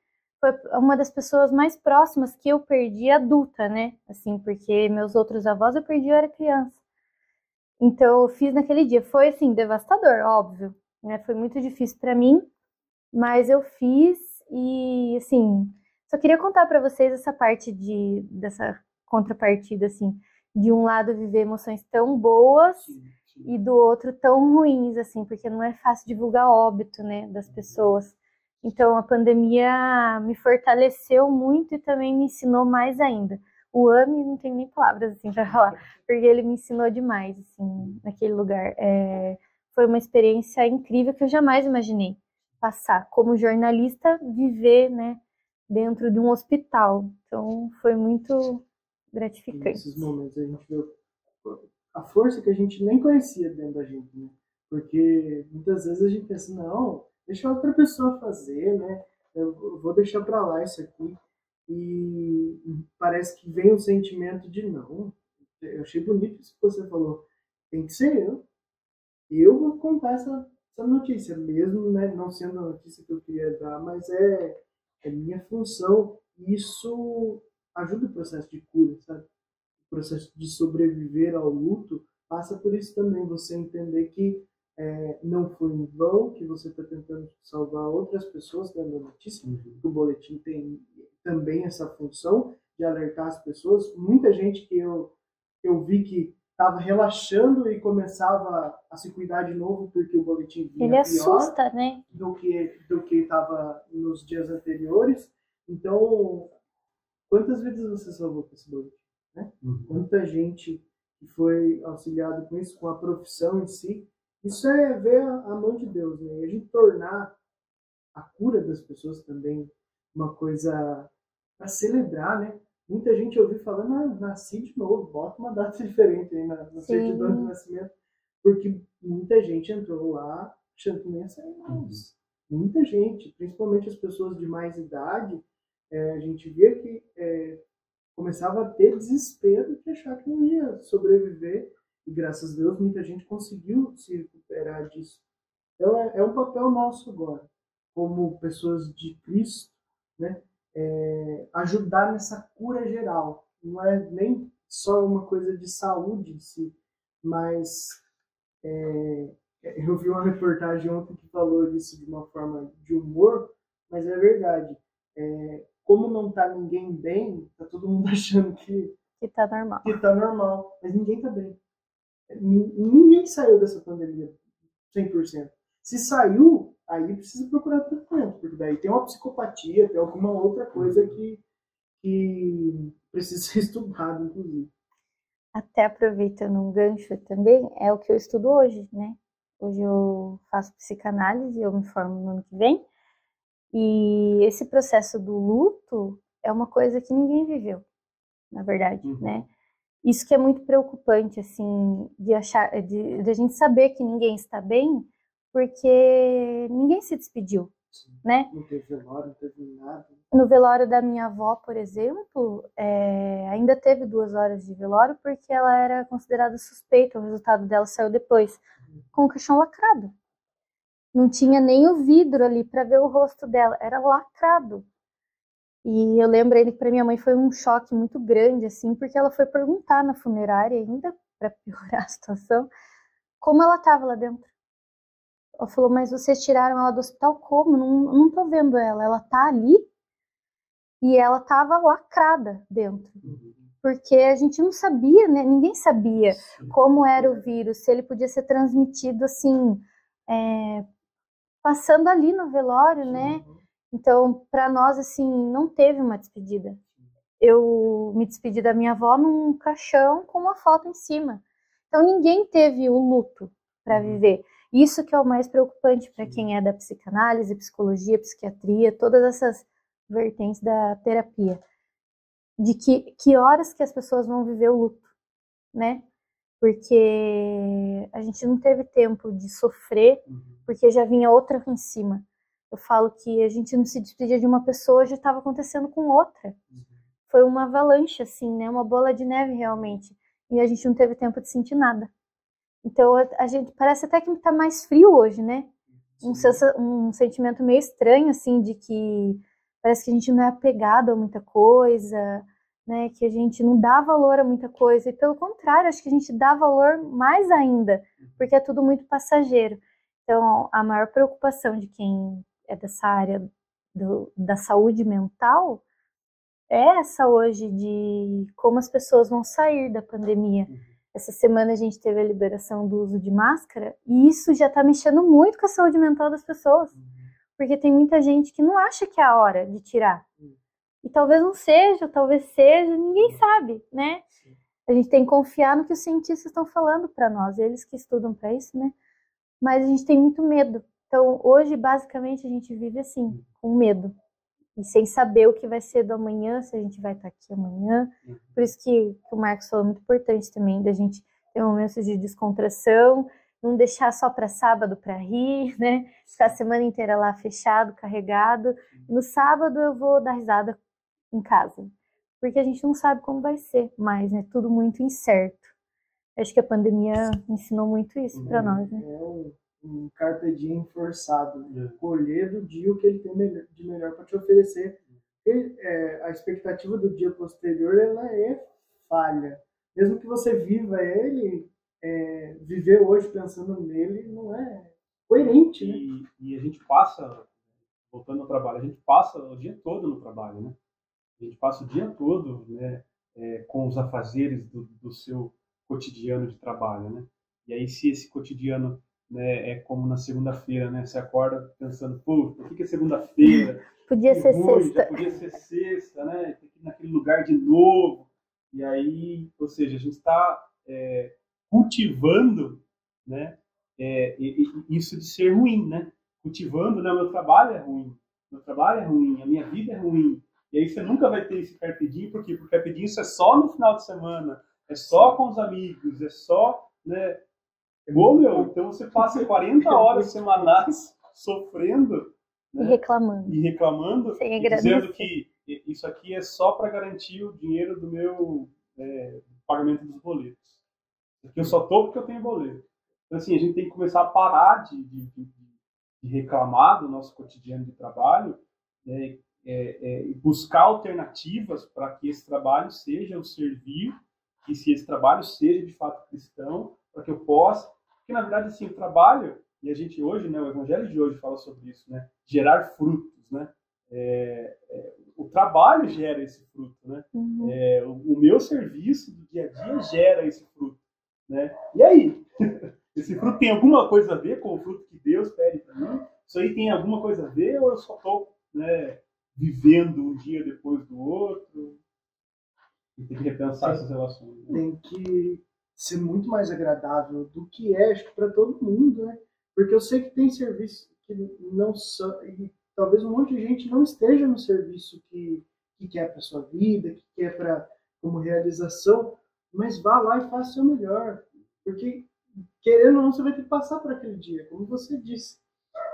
Foi uma das pessoas mais próximas que eu perdi adulta, né, assim, porque meus outros avós eu perdi eu era criança. Então eu fiz naquele dia, foi assim devastador, óbvio, né, foi muito difícil para mim, mas eu fiz e assim, só queria contar para vocês essa parte de dessa contrapartida assim, de um lado viver emoções tão boas e do outro tão ruins, assim, porque não é fácil divulgar óbito, né, das pessoas. Então a pandemia me fortaleceu muito e também me ensinou mais ainda. O AMI não tem nem palavras assim para falar, [laughs] porque ele me ensinou demais, assim, naquele lugar. É, foi uma experiência incrível que eu jamais imaginei passar. Como jornalista, viver, né, dentro de um hospital. Então foi muito gratificante. Nesses momentos a gente vê a força que a gente nem conhecia dentro da gente, né? Porque muitas vezes a gente pensa, não, deixa outra pessoa fazer, né? Eu vou deixar para lá isso aqui. E parece que vem um sentimento de não. Eu achei bonito isso que você falou. Tem que ser eu. Eu vou contar essa, essa notícia, mesmo né, não sendo a notícia que eu queria dar, mas é, é minha função. Isso ajuda o processo de cura, sabe? O processo de sobreviver ao luto passa por isso também, você entender que é, não foi em vão, que você está tentando salvar outras pessoas dando a notícia, Uhum. o boletim tem também essa função de alertar as pessoas. Muita gente que eu, eu vi que estava relaxando e começava a se cuidar de novo porque o boletim vinha Ele pior assusta, né? do que do que estava nos dias anteriores. Então, quantas vezes você salvou com esse boletim? Uhum. Quanta gente que foi auxiliado com isso, com a profissão em si. Isso é ver a mão de Deus, né? E a gente tornar a cura das pessoas também uma coisa para celebrar, né? Muita gente ouviu falando, ah, nasci de novo, bota uma data [laughs] diferente aí na, na certidão de nascimento. Porque muita gente entrou lá achando que não ia sair mais. Muita gente, principalmente as pessoas de mais idade, eh, a gente via que eh, começava a ter desespero de achar que não ia sobreviver. E graças a Deus muita gente conseguiu se recuperar disso. Então é, é um papel nosso agora, como pessoas de Cristo, né? é, ajudar nessa cura geral. Não é nem só uma coisa de saúde em si, mas é, eu vi uma reportagem ontem que falou disso de uma forma de humor, mas é verdade. É, como não tá ninguém bem, tá todo mundo [laughs] achando que Que tá normal. que tá normal, mas ninguém tá bem. Nin- Ninguém saiu dessa pandemia 100%. Se saiu, aí precisa procurar tratamento, porque daí tem uma psicopatia, tem alguma outra coisa que, que precisa [laughs] ser estudada, inclusive. Até aproveitando um gancho também, é o que eu estudo hoje, né? Hoje eu faço psicanálise, eu me formo no ano que vem. E esse processo do luto é uma coisa que ninguém viveu, na verdade, Uhum. né? Isso que é muito preocupante, assim, de achar, de, de a gente saber que ninguém está bem, porque ninguém se despediu, né? Não teve velório, não teve nada. No velório da minha avó, por exemplo, é, ainda teve duas horas de velório porque ela era considerada suspeita, o resultado dela saiu depois, com o caixão lacrado. Não tinha nem o vidro ali para ver o rosto dela, era lacrado. E eu lembro ele que para minha mãe foi um choque muito grande, assim, porque ela foi perguntar na funerária ainda, para piorar a situação, como ela estava lá dentro. Ela falou, mas vocês tiraram ela do hospital como? Não, não tô vendo ela, ela tá ali e ela estava lacrada dentro, porque a gente não sabia, né? Ninguém sabia como era o vírus, se ele podia ser transmitido assim, é, passando ali no velório, né? Então, para nós assim, não teve uma despedida. Eu me despedi da minha avó num caixão com uma foto em cima. Então, ninguém teve o luto para viver. Isso que é o mais preocupante para quem é da psicanálise, psicologia, psiquiatria, todas essas vertentes da terapia. De que, que horas que as pessoas vão viver o luto, né? Porque a gente não teve tempo de sofrer, porque já vinha outra em cima. Eu falo que a gente não se despedia de uma pessoa, já estava acontecendo com outra. Foi uma avalanche, assim, né? Uma bola de neve, realmente. E a gente não teve tempo de sentir nada. Então, a, a gente parece até que tá mais frio hoje, né? Um, um sentimento meio estranho, assim, de que parece que a gente não é apegado a muita coisa, né? Que a gente não dá valor a muita coisa. E pelo contrário, acho que a gente dá valor mais ainda, porque é tudo muito passageiro. Então, a maior preocupação de quem é dessa área do- da saúde mental é essa hoje de como as pessoas vão sair da pandemia. Essa semana a gente teve a liberação do uso de máscara e isso já está mexendo muito com a saúde mental das pessoas, porque tem muita gente que não acha que é a hora de tirar. E talvez não seja, talvez seja, ninguém sabe, né? A gente tem que confiar no que os cientistas estão falando para nós, eles que estudam para isso, né? Mas a gente tem muito medo. Então, hoje, basicamente, a gente vive assim, com medo. E sem saber o que vai ser do amanhã, se a gente vai estar aqui amanhã. Por isso que, que o Marcos falou muito importante também, da gente ter momentos de descontração, não deixar só para sábado para rir, [laughs] né? Ficar a semana inteira lá fechado, carregado. No sábado eu vou dar risada em casa. Porque a gente não sabe como vai ser mais, né? Tudo muito incerto. Acho que a pandemia ensinou muito isso para nós, né? É um, um carpe diem forçado. Colher do dia o que ele tem de melhor para te oferecer. E, é, a expectativa do dia posterior ela é falha. Mesmo que você viva ele, é, viver hoje pensando nele não é coerente, né? E, e, a gente passa, voltando ao trabalho, a gente passa o dia todo no trabalho, né? A gente passa o dia todo, né? É, com os afazeres do, do seu cotidiano de trabalho, né? E aí se esse cotidiano né, é como na segunda-feira, né? Você acorda pensando, pô, por que, que é segunda-feira? Podia ser ruim, sexta. podia ser sexta, né? Tem que ir naquele lugar de novo. E aí, ou seja, a gente está é, cultivando, né? É, isso de ser ruim, né? Cultivando, né? Meu trabalho é ruim, meu trabalho é ruim, a minha vida é ruim. E aí você nunca vai ter esse carpe diem, por quê? Porque carpe diem isso é só no final de semana, é só com os amigos, é só, né? Bom, meu, então você passa 40 [laughs] horas semanais sofrendo né? e reclamando. E reclamando, e dizendo que isso aqui é só para garantir o dinheiro do meu é, pagamento dos boletos. Aqui eu só tô porque eu tenho boleto. Então, assim, a gente tem que começar a parar de, de, de, reclamar do nosso cotidiano de trabalho né? é, é, buscar alternativas para que esse trabalho seja o servir, que se esse trabalho seja de fato cristão, para que eu possa, porque na verdade assim o trabalho e a gente hoje, né, o Evangelho de hoje fala sobre isso, né, gerar frutos, né, é, é, o trabalho gera esse fruto, né, uhum. é, o, o, meu serviço do dia a dia gera esse fruto, né, e aí, [laughs] esse fruto tem alguma coisa a ver com o fruto que Deus pede para mim? Isso aí tem alguma coisa a ver ou eu só estou, né, vivendo um dia depois do outro? E tem que repensar essas relações. Né? Tem que ser muito mais agradável do que é, acho que para todo mundo, né? Porque eu sei que tem serviço que não são, e talvez um monte de gente não esteja no serviço que, que quer para sua vida, que quer para como realização, mas vá lá e faça o seu melhor, porque querendo ou não você vai ter que passar por aquele dia, como você disse.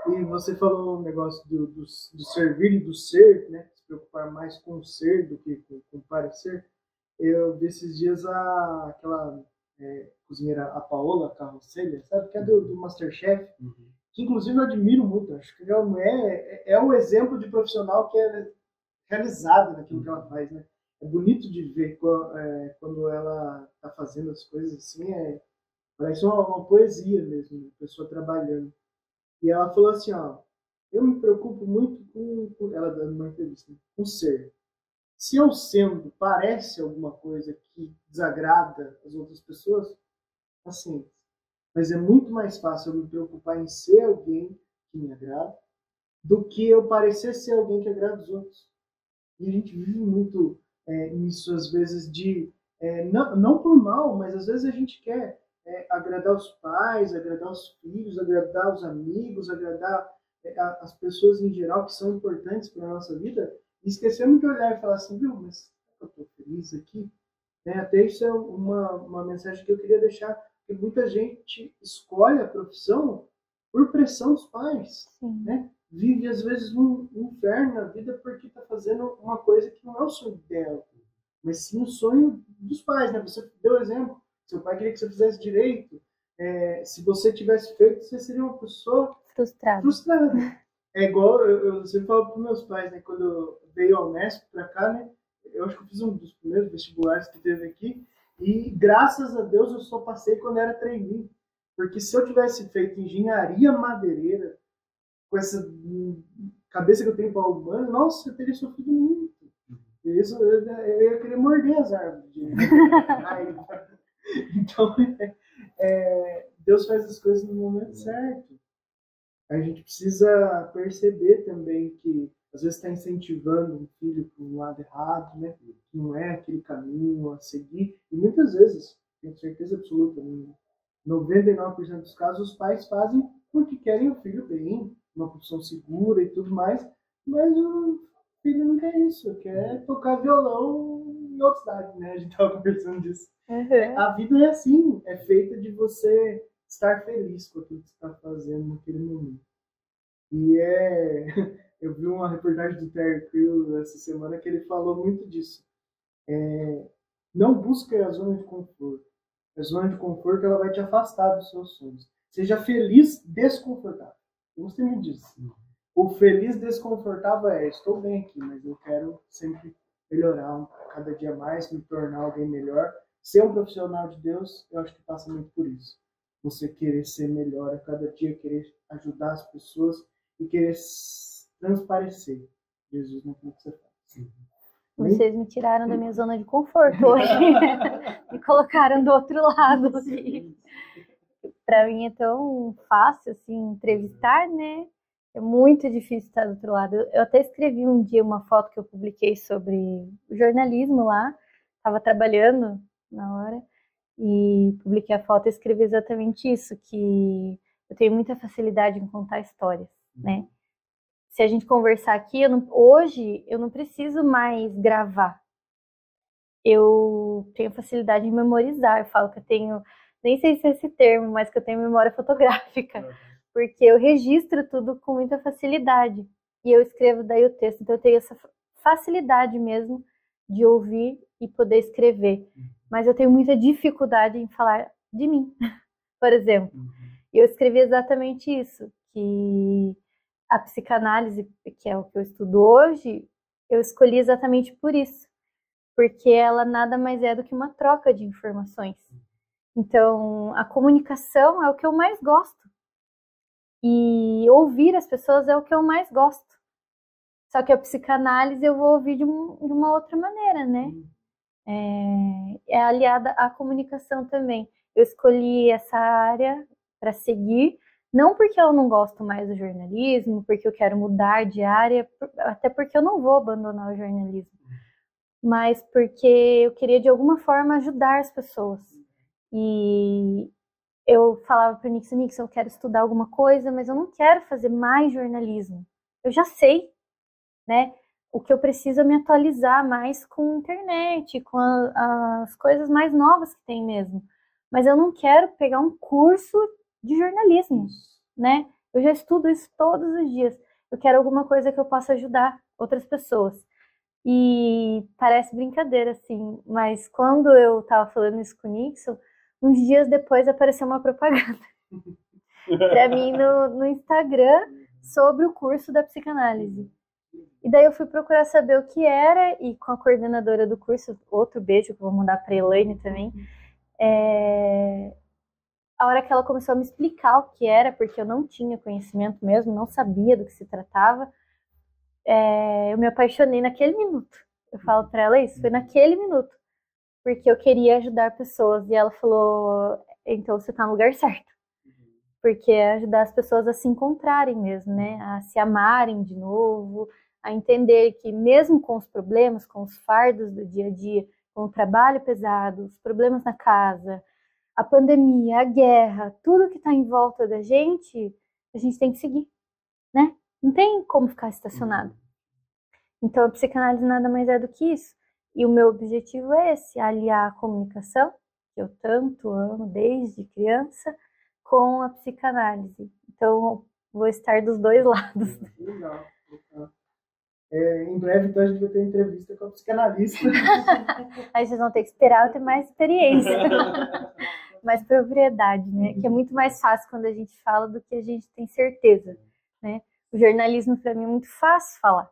E você falou um negócio do, do, do servir e do ser, né? Se preocupar mais com o ser do que com, com o parecer. Eu vi esses dias a, aquela é, cozinheira, a Paola Carrocelha, sabe? Que é do, do Masterchef. Uhum. Que inclusive eu admiro muito. Acho que ela não é, é, é o exemplo de profissional que é realizada naquilo uhum. que ela uhum. faz, né? É bonito de ver quando, é, quando ela está fazendo as coisas assim. É, parece uma, uma poesia mesmo, né? a pessoa trabalhando. E ela falou assim, ó, eu me preocupo muito com, com ela dando uma entrevista, né? com ser. Se eu sendo parece alguma coisa que desagrada as outras pessoas, assim, mas é muito mais fácil eu me preocupar em ser alguém que me agrada do que eu parecer ser alguém que agrada os outros. E a gente vive muito é, nisso, às vezes, de. É, não, não por mal, mas às vezes a gente quer é, agradar os pais, agradar os filhos, agradar os amigos, agradar é, as pessoas em geral que são importantes para a nossa vida, e esquecemos de olhar e falar assim, viu, mas eu estou feliz aqui? É, até isso é uma, uma mensagem que eu queria deixar, que muita gente escolhe a profissão por pressão dos pais, Sim. né? Vive, às vezes, um, um inferno na vida porque está fazendo uma coisa que não é o sonho dela, mas sim o sonho dos pais, né? Você deu exemplo, seu pai queria que você fizesse direito. É, se você tivesse feito, você seria uma pessoa frustrada. frustrada. É igual eu, eu sempre falo para meus pais, né? Quando eu veio ao Unesp para cá, né? Eu acho que eu fiz um dos primeiros vestibulares que teve aqui. E graças a Deus eu só passei quando era trainee. Porque se eu tivesse feito engenharia madeireira, com essa cabeça que eu tenho para humano, nossa, eu teria sofrido muito. Isso, eu, eu ia querer morder as árvores. De... [laughs] [laughs] Então, é, Deus faz as coisas no momento certo. A gente precisa perceber também que às vezes está incentivando um filho para um lado errado, né? Que não é aquele caminho a seguir. E muitas vezes, tenho certeza absoluta, em 99% dos casos, os pais fazem porque querem o filho bem, uma profissão segura e tudo mais, mas o filho não quer isso, quer tocar violão em outra cidade, né? A gente estava [laughs] conversando disso. Uhum. A vida é assim, é feita de você estar feliz com aquilo que você está fazendo naquele momento. E é. [laughs] Eu vi uma reportagem do Terry Crews essa semana que ele falou muito disso. É... Não busque a zona de conforto. A zona de conforto ela vai te afastar dos seus sonhos. Seja feliz desconfortável. Gostei muito disso. O feliz desconfortável é: estou bem aqui, mas eu quero sempre melhorar cada dia mais, me tornar alguém melhor ser um profissional de Deus, eu acho que passa muito por isso. Você querer ser melhor a cada dia, querer ajudar as pessoas e querer transparecer Jesus naquilo que você faz. Vocês me tiraram da minha zona de conforto hoje. [laughs] me colocaram do outro lado. Para mim é tão fácil assim entrevistar, né? É muito difícil estar do outro lado. Eu até escrevi um dia uma foto que eu publiquei sobre o jornalismo lá. Estava trabalhando na hora e publiquei a foto e escrevi exatamente isso, que eu tenho muita facilidade em contar histórias, né? se a gente conversar aqui, eu não, hoje eu não preciso mais gravar. Eu tenho facilidade em memorizar. Eu falo que eu tenho, nem sei se é esse termo, mas que eu tenho memória [laughs] fotográfica, uhum. porque eu registro tudo com muita facilidade e eu escrevo daí o texto. Então eu tenho essa facilidade mesmo de ouvir e poder escrever. Uhum. Mas eu tenho muita dificuldade em falar de mim, [laughs] por exemplo. Uhum. Eu escrevi exatamente isso, que a psicanálise, que é o que eu estudo hoje, eu escolhi exatamente por isso, porque ela nada mais é do que uma troca de informações. Então, a comunicação é o que eu mais gosto. E ouvir as pessoas é o que eu mais gosto. Só que a psicanálise eu vou ouvir de, um, de uma outra maneira, né? É, é aliada à comunicação também. Eu escolhi essa área para seguir não porque eu não gosto mais do jornalismo, porque eu quero mudar de área, até porque eu não vou abandonar o jornalismo, mas porque eu queria de alguma forma ajudar as pessoas. E eu falava para o Nixon, Nixon, eu quero estudar alguma coisa, mas eu não quero fazer mais jornalismo. Eu já sei, né? O que eu preciso é me atualizar mais com a internet, com a, as coisas mais novas que tem mesmo. Mas eu não quero pegar um curso de jornalismo, né? Eu já estudo isso todos os dias. Eu quero alguma coisa que eu possa ajudar outras pessoas. E parece brincadeira, assim, mas quando eu estava falando isso com o Nixon, uns dias depois apareceu uma propaganda [laughs] para mim no, no Instagram sobre o curso da psicanálise. E daí eu fui procurar saber o que era, e com a coordenadora do curso, outro beijo que eu vou mandar para Elaine também, é, a hora que ela começou a me explicar o que era, porque eu não tinha conhecimento mesmo, não sabia do que se tratava, é, eu me apaixonei naquele minuto. Eu falo para ela isso, foi naquele minuto, porque eu queria ajudar pessoas e ela falou: então você tá no lugar certo, porque é ajudar as pessoas a se encontrarem mesmo, né, a se amarem de novo, a entender que mesmo com os problemas, com os fardos do dia a dia, com o trabalho pesado, os problemas na casa, a pandemia, a guerra, tudo que está em volta da gente, a gente tem que seguir, né? Não tem como ficar estacionado. Então, a psicanálise nada mais é do que isso. E o meu objetivo é esse, aliar a comunicação, que eu tanto amo desde criança, com a psicanálise. Então, vou estar dos dois [laughs] lados. Legal. É, em breve, então, a gente vai ter entrevista com a psicanalista. [laughs] Aí vocês vão ter que esperar eu ter mais experiência. [laughs] mais propriedade, né? Que é muito mais fácil quando a gente fala do que a gente tem certeza, né? O jornalismo para mim é muito fácil falar.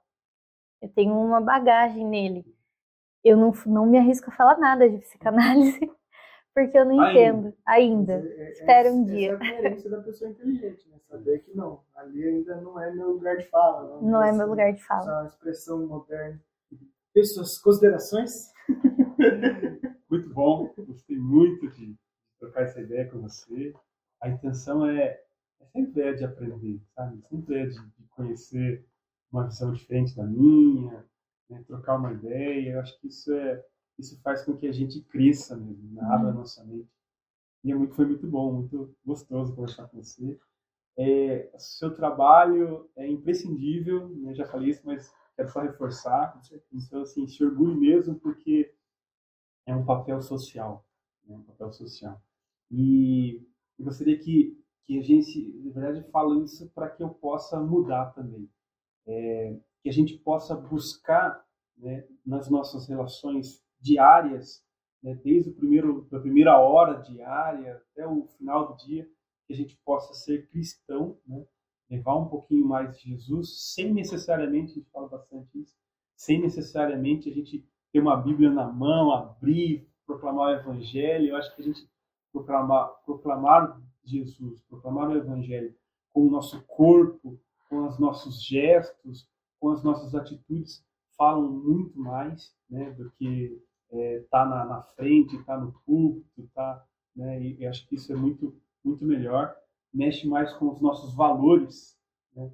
Eu tenho uma bagagem nele. Eu não, não me arrisco a falar nada de psicanálise, porque eu não ainda. entendo ainda. É, é, Espero um dia. Essa é a coerência da pessoa inteligente, né? Saber que não, ali ainda não é meu lugar de fala. Não, não é meu lugar de fala. Essa expressão moderna. Pessoas, considerações? [laughs] Muito bom, gostei muito de trocar essa ideia com você. A intenção é, é sempre é de aprender, sabe? Sempre é de, de conhecer uma visão diferente da minha, né? trocar uma ideia. Eu acho que isso é isso faz com que a gente cresça mesmo, né? abra uhum. nossa mente. E é muito, foi muito bom, muito gostoso conversar com você. É, seu trabalho é imprescindível, né? já falei isso, mas quero só reforçar. Então, assim, se orgulhe mesmo, porque é um papel social, né? um papel social. E eu gostaria que, que a gente, na verdade, fale isso para que eu possa mudar também. É, que a gente possa buscar né, nas nossas relações diárias, né, desde o primeiro, a primeira hora diária até o final do dia, que a gente possa ser cristão, né, levar um pouquinho mais de Jesus, sem necessariamente, a gente fala bastante isso, sem necessariamente a gente ter uma Bíblia na mão, abrir, proclamar o Evangelho. Eu acho que a gente proclamar, proclamar Jesus, proclamar o Evangelho com o nosso corpo, com os nossos gestos, com as nossas atitudes, falam muito mais né, do que estar é, tá na, na, frente, estar tá no púlpito, tá, né, e, e, acho que isso é muito, muito melhor. Mexe mais com os nossos valores né,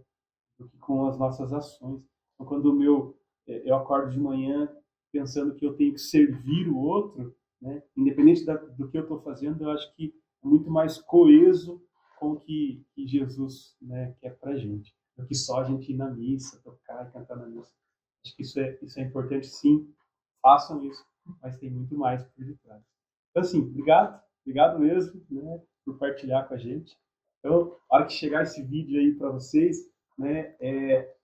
do que com as nossas ações. Então, quando o meu, é, eu acordo de manhã pensando que eu tenho que servir o outro, né, independente da, do que eu estou fazendo, eu acho que é muito mais coeso com o que, que Jesus né, quer para gente, do que só a gente ir na missa, tocar e cantar na missa. Acho que isso é, isso é importante, sim, façam isso, mas tem muito mais por detrás. Então, assim, obrigado, obrigado mesmo né, por partilhar com a gente. Então, a hora que chegar esse vídeo aí para vocês, né, é,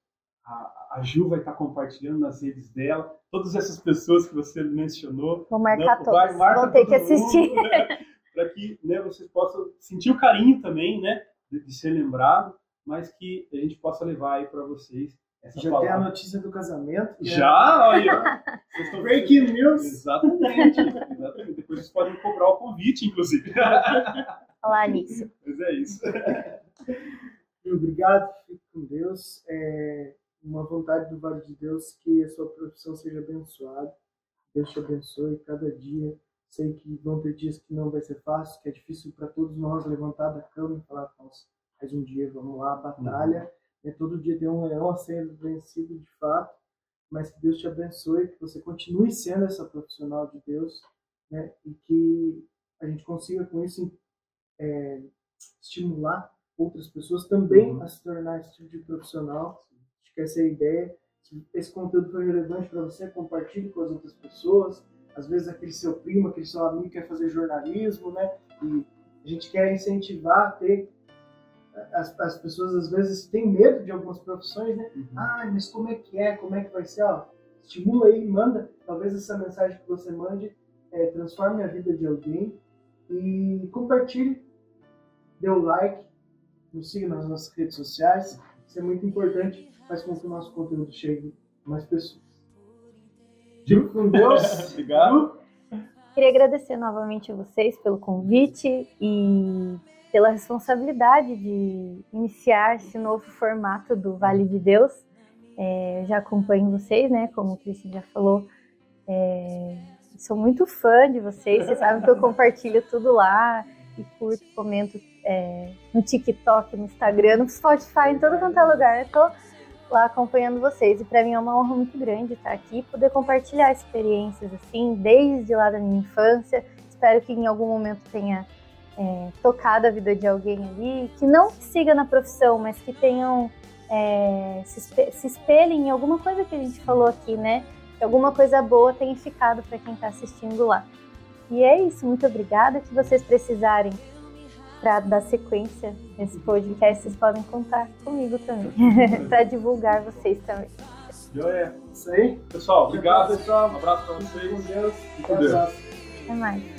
a, a Ju vai estar tá compartilhando nas redes dela. Todas essas pessoas que você mencionou. Vou marcar todas. Vão ter que assistir. [laughs] Né, para que né, vocês possam sentir o carinho também, né, de, de ser lembrado, mas que a gente possa levar aí para vocês essa Já palavra. tem a notícia do casamento. Já, olha. [laughs] Vocês estão Breaking news. Exatamente, exatamente. Depois vocês podem cobrar o convite, inclusive. [laughs] Falar nisso. Mas é isso. [laughs] Obrigado, fique com Deus. É uma vontade do Vale de Deus que a sua profissão seja abençoada. Deus te abençoe cada dia Sei que vão ter dias que não vai ser fácil, que é difícil para todos nós levantar da cama e falar, nossa, mais um dia, vamos lá, batalha. Uhum. É, todo dia tem um leão a ser vencido de fato, mas que Deus te abençoe, que você continue sendo essa profissional de Deus, né? E que a gente consiga com isso é, estimular outras pessoas também uhum. a se tornar esse tipo de profissional. Acho que essa é a ideia. Se esse conteúdo foi relevante para você, compartilhe com as outras pessoas às vezes aquele seu primo, aquele seu amigo quer fazer jornalismo, né? E a gente quer incentivar a ter as, as pessoas às vezes têm medo de algumas profissões, né? Uhum. Ah, mas como é que é? Como é que vai ser? Ó, estimula aí, manda. Talvez essa mensagem que você mande é, transforme a vida de alguém e compartilhe, dê o like, nos siga nas nossas redes sociais. Isso é muito importante, faz com que o nosso conteúdo chegue a mais pessoas. Fique com [laughs] Deus. Obrigado. Queria agradecer novamente a vocês pelo convite e pela responsabilidade de iniciar esse novo formato do Vale de Deus. É, já acompanho vocês, né? Como o Cristian já falou. É, sou muito fã de vocês. Vocês sabem que eu compartilho tudo lá e curto, comento é, no TikTok, no Instagram, no Spotify, em todo quanto é lugar. Eu tô lá acompanhando vocês. E para mim é uma honra muito grande estar aqui, poder compartilhar experiências assim, desde lá da minha infância. Espero que em algum momento tenha é, tocado a vida de alguém ali, que não siga na profissão, mas que tenham é, se, se espelhem em alguma coisa que a gente falou aqui, né? Que alguma coisa boa tenha ficado para quem está assistindo lá. E é isso, muito obrigada. Que vocês precisarem para dar sequência nesse podcast, vocês podem contar comigo também, [laughs] para divulgar vocês também. Joia. Isso aí. Pessoal, obrigado. Pessoal. Um abraço para vocês. Com Deus. E com Deus. Até mais.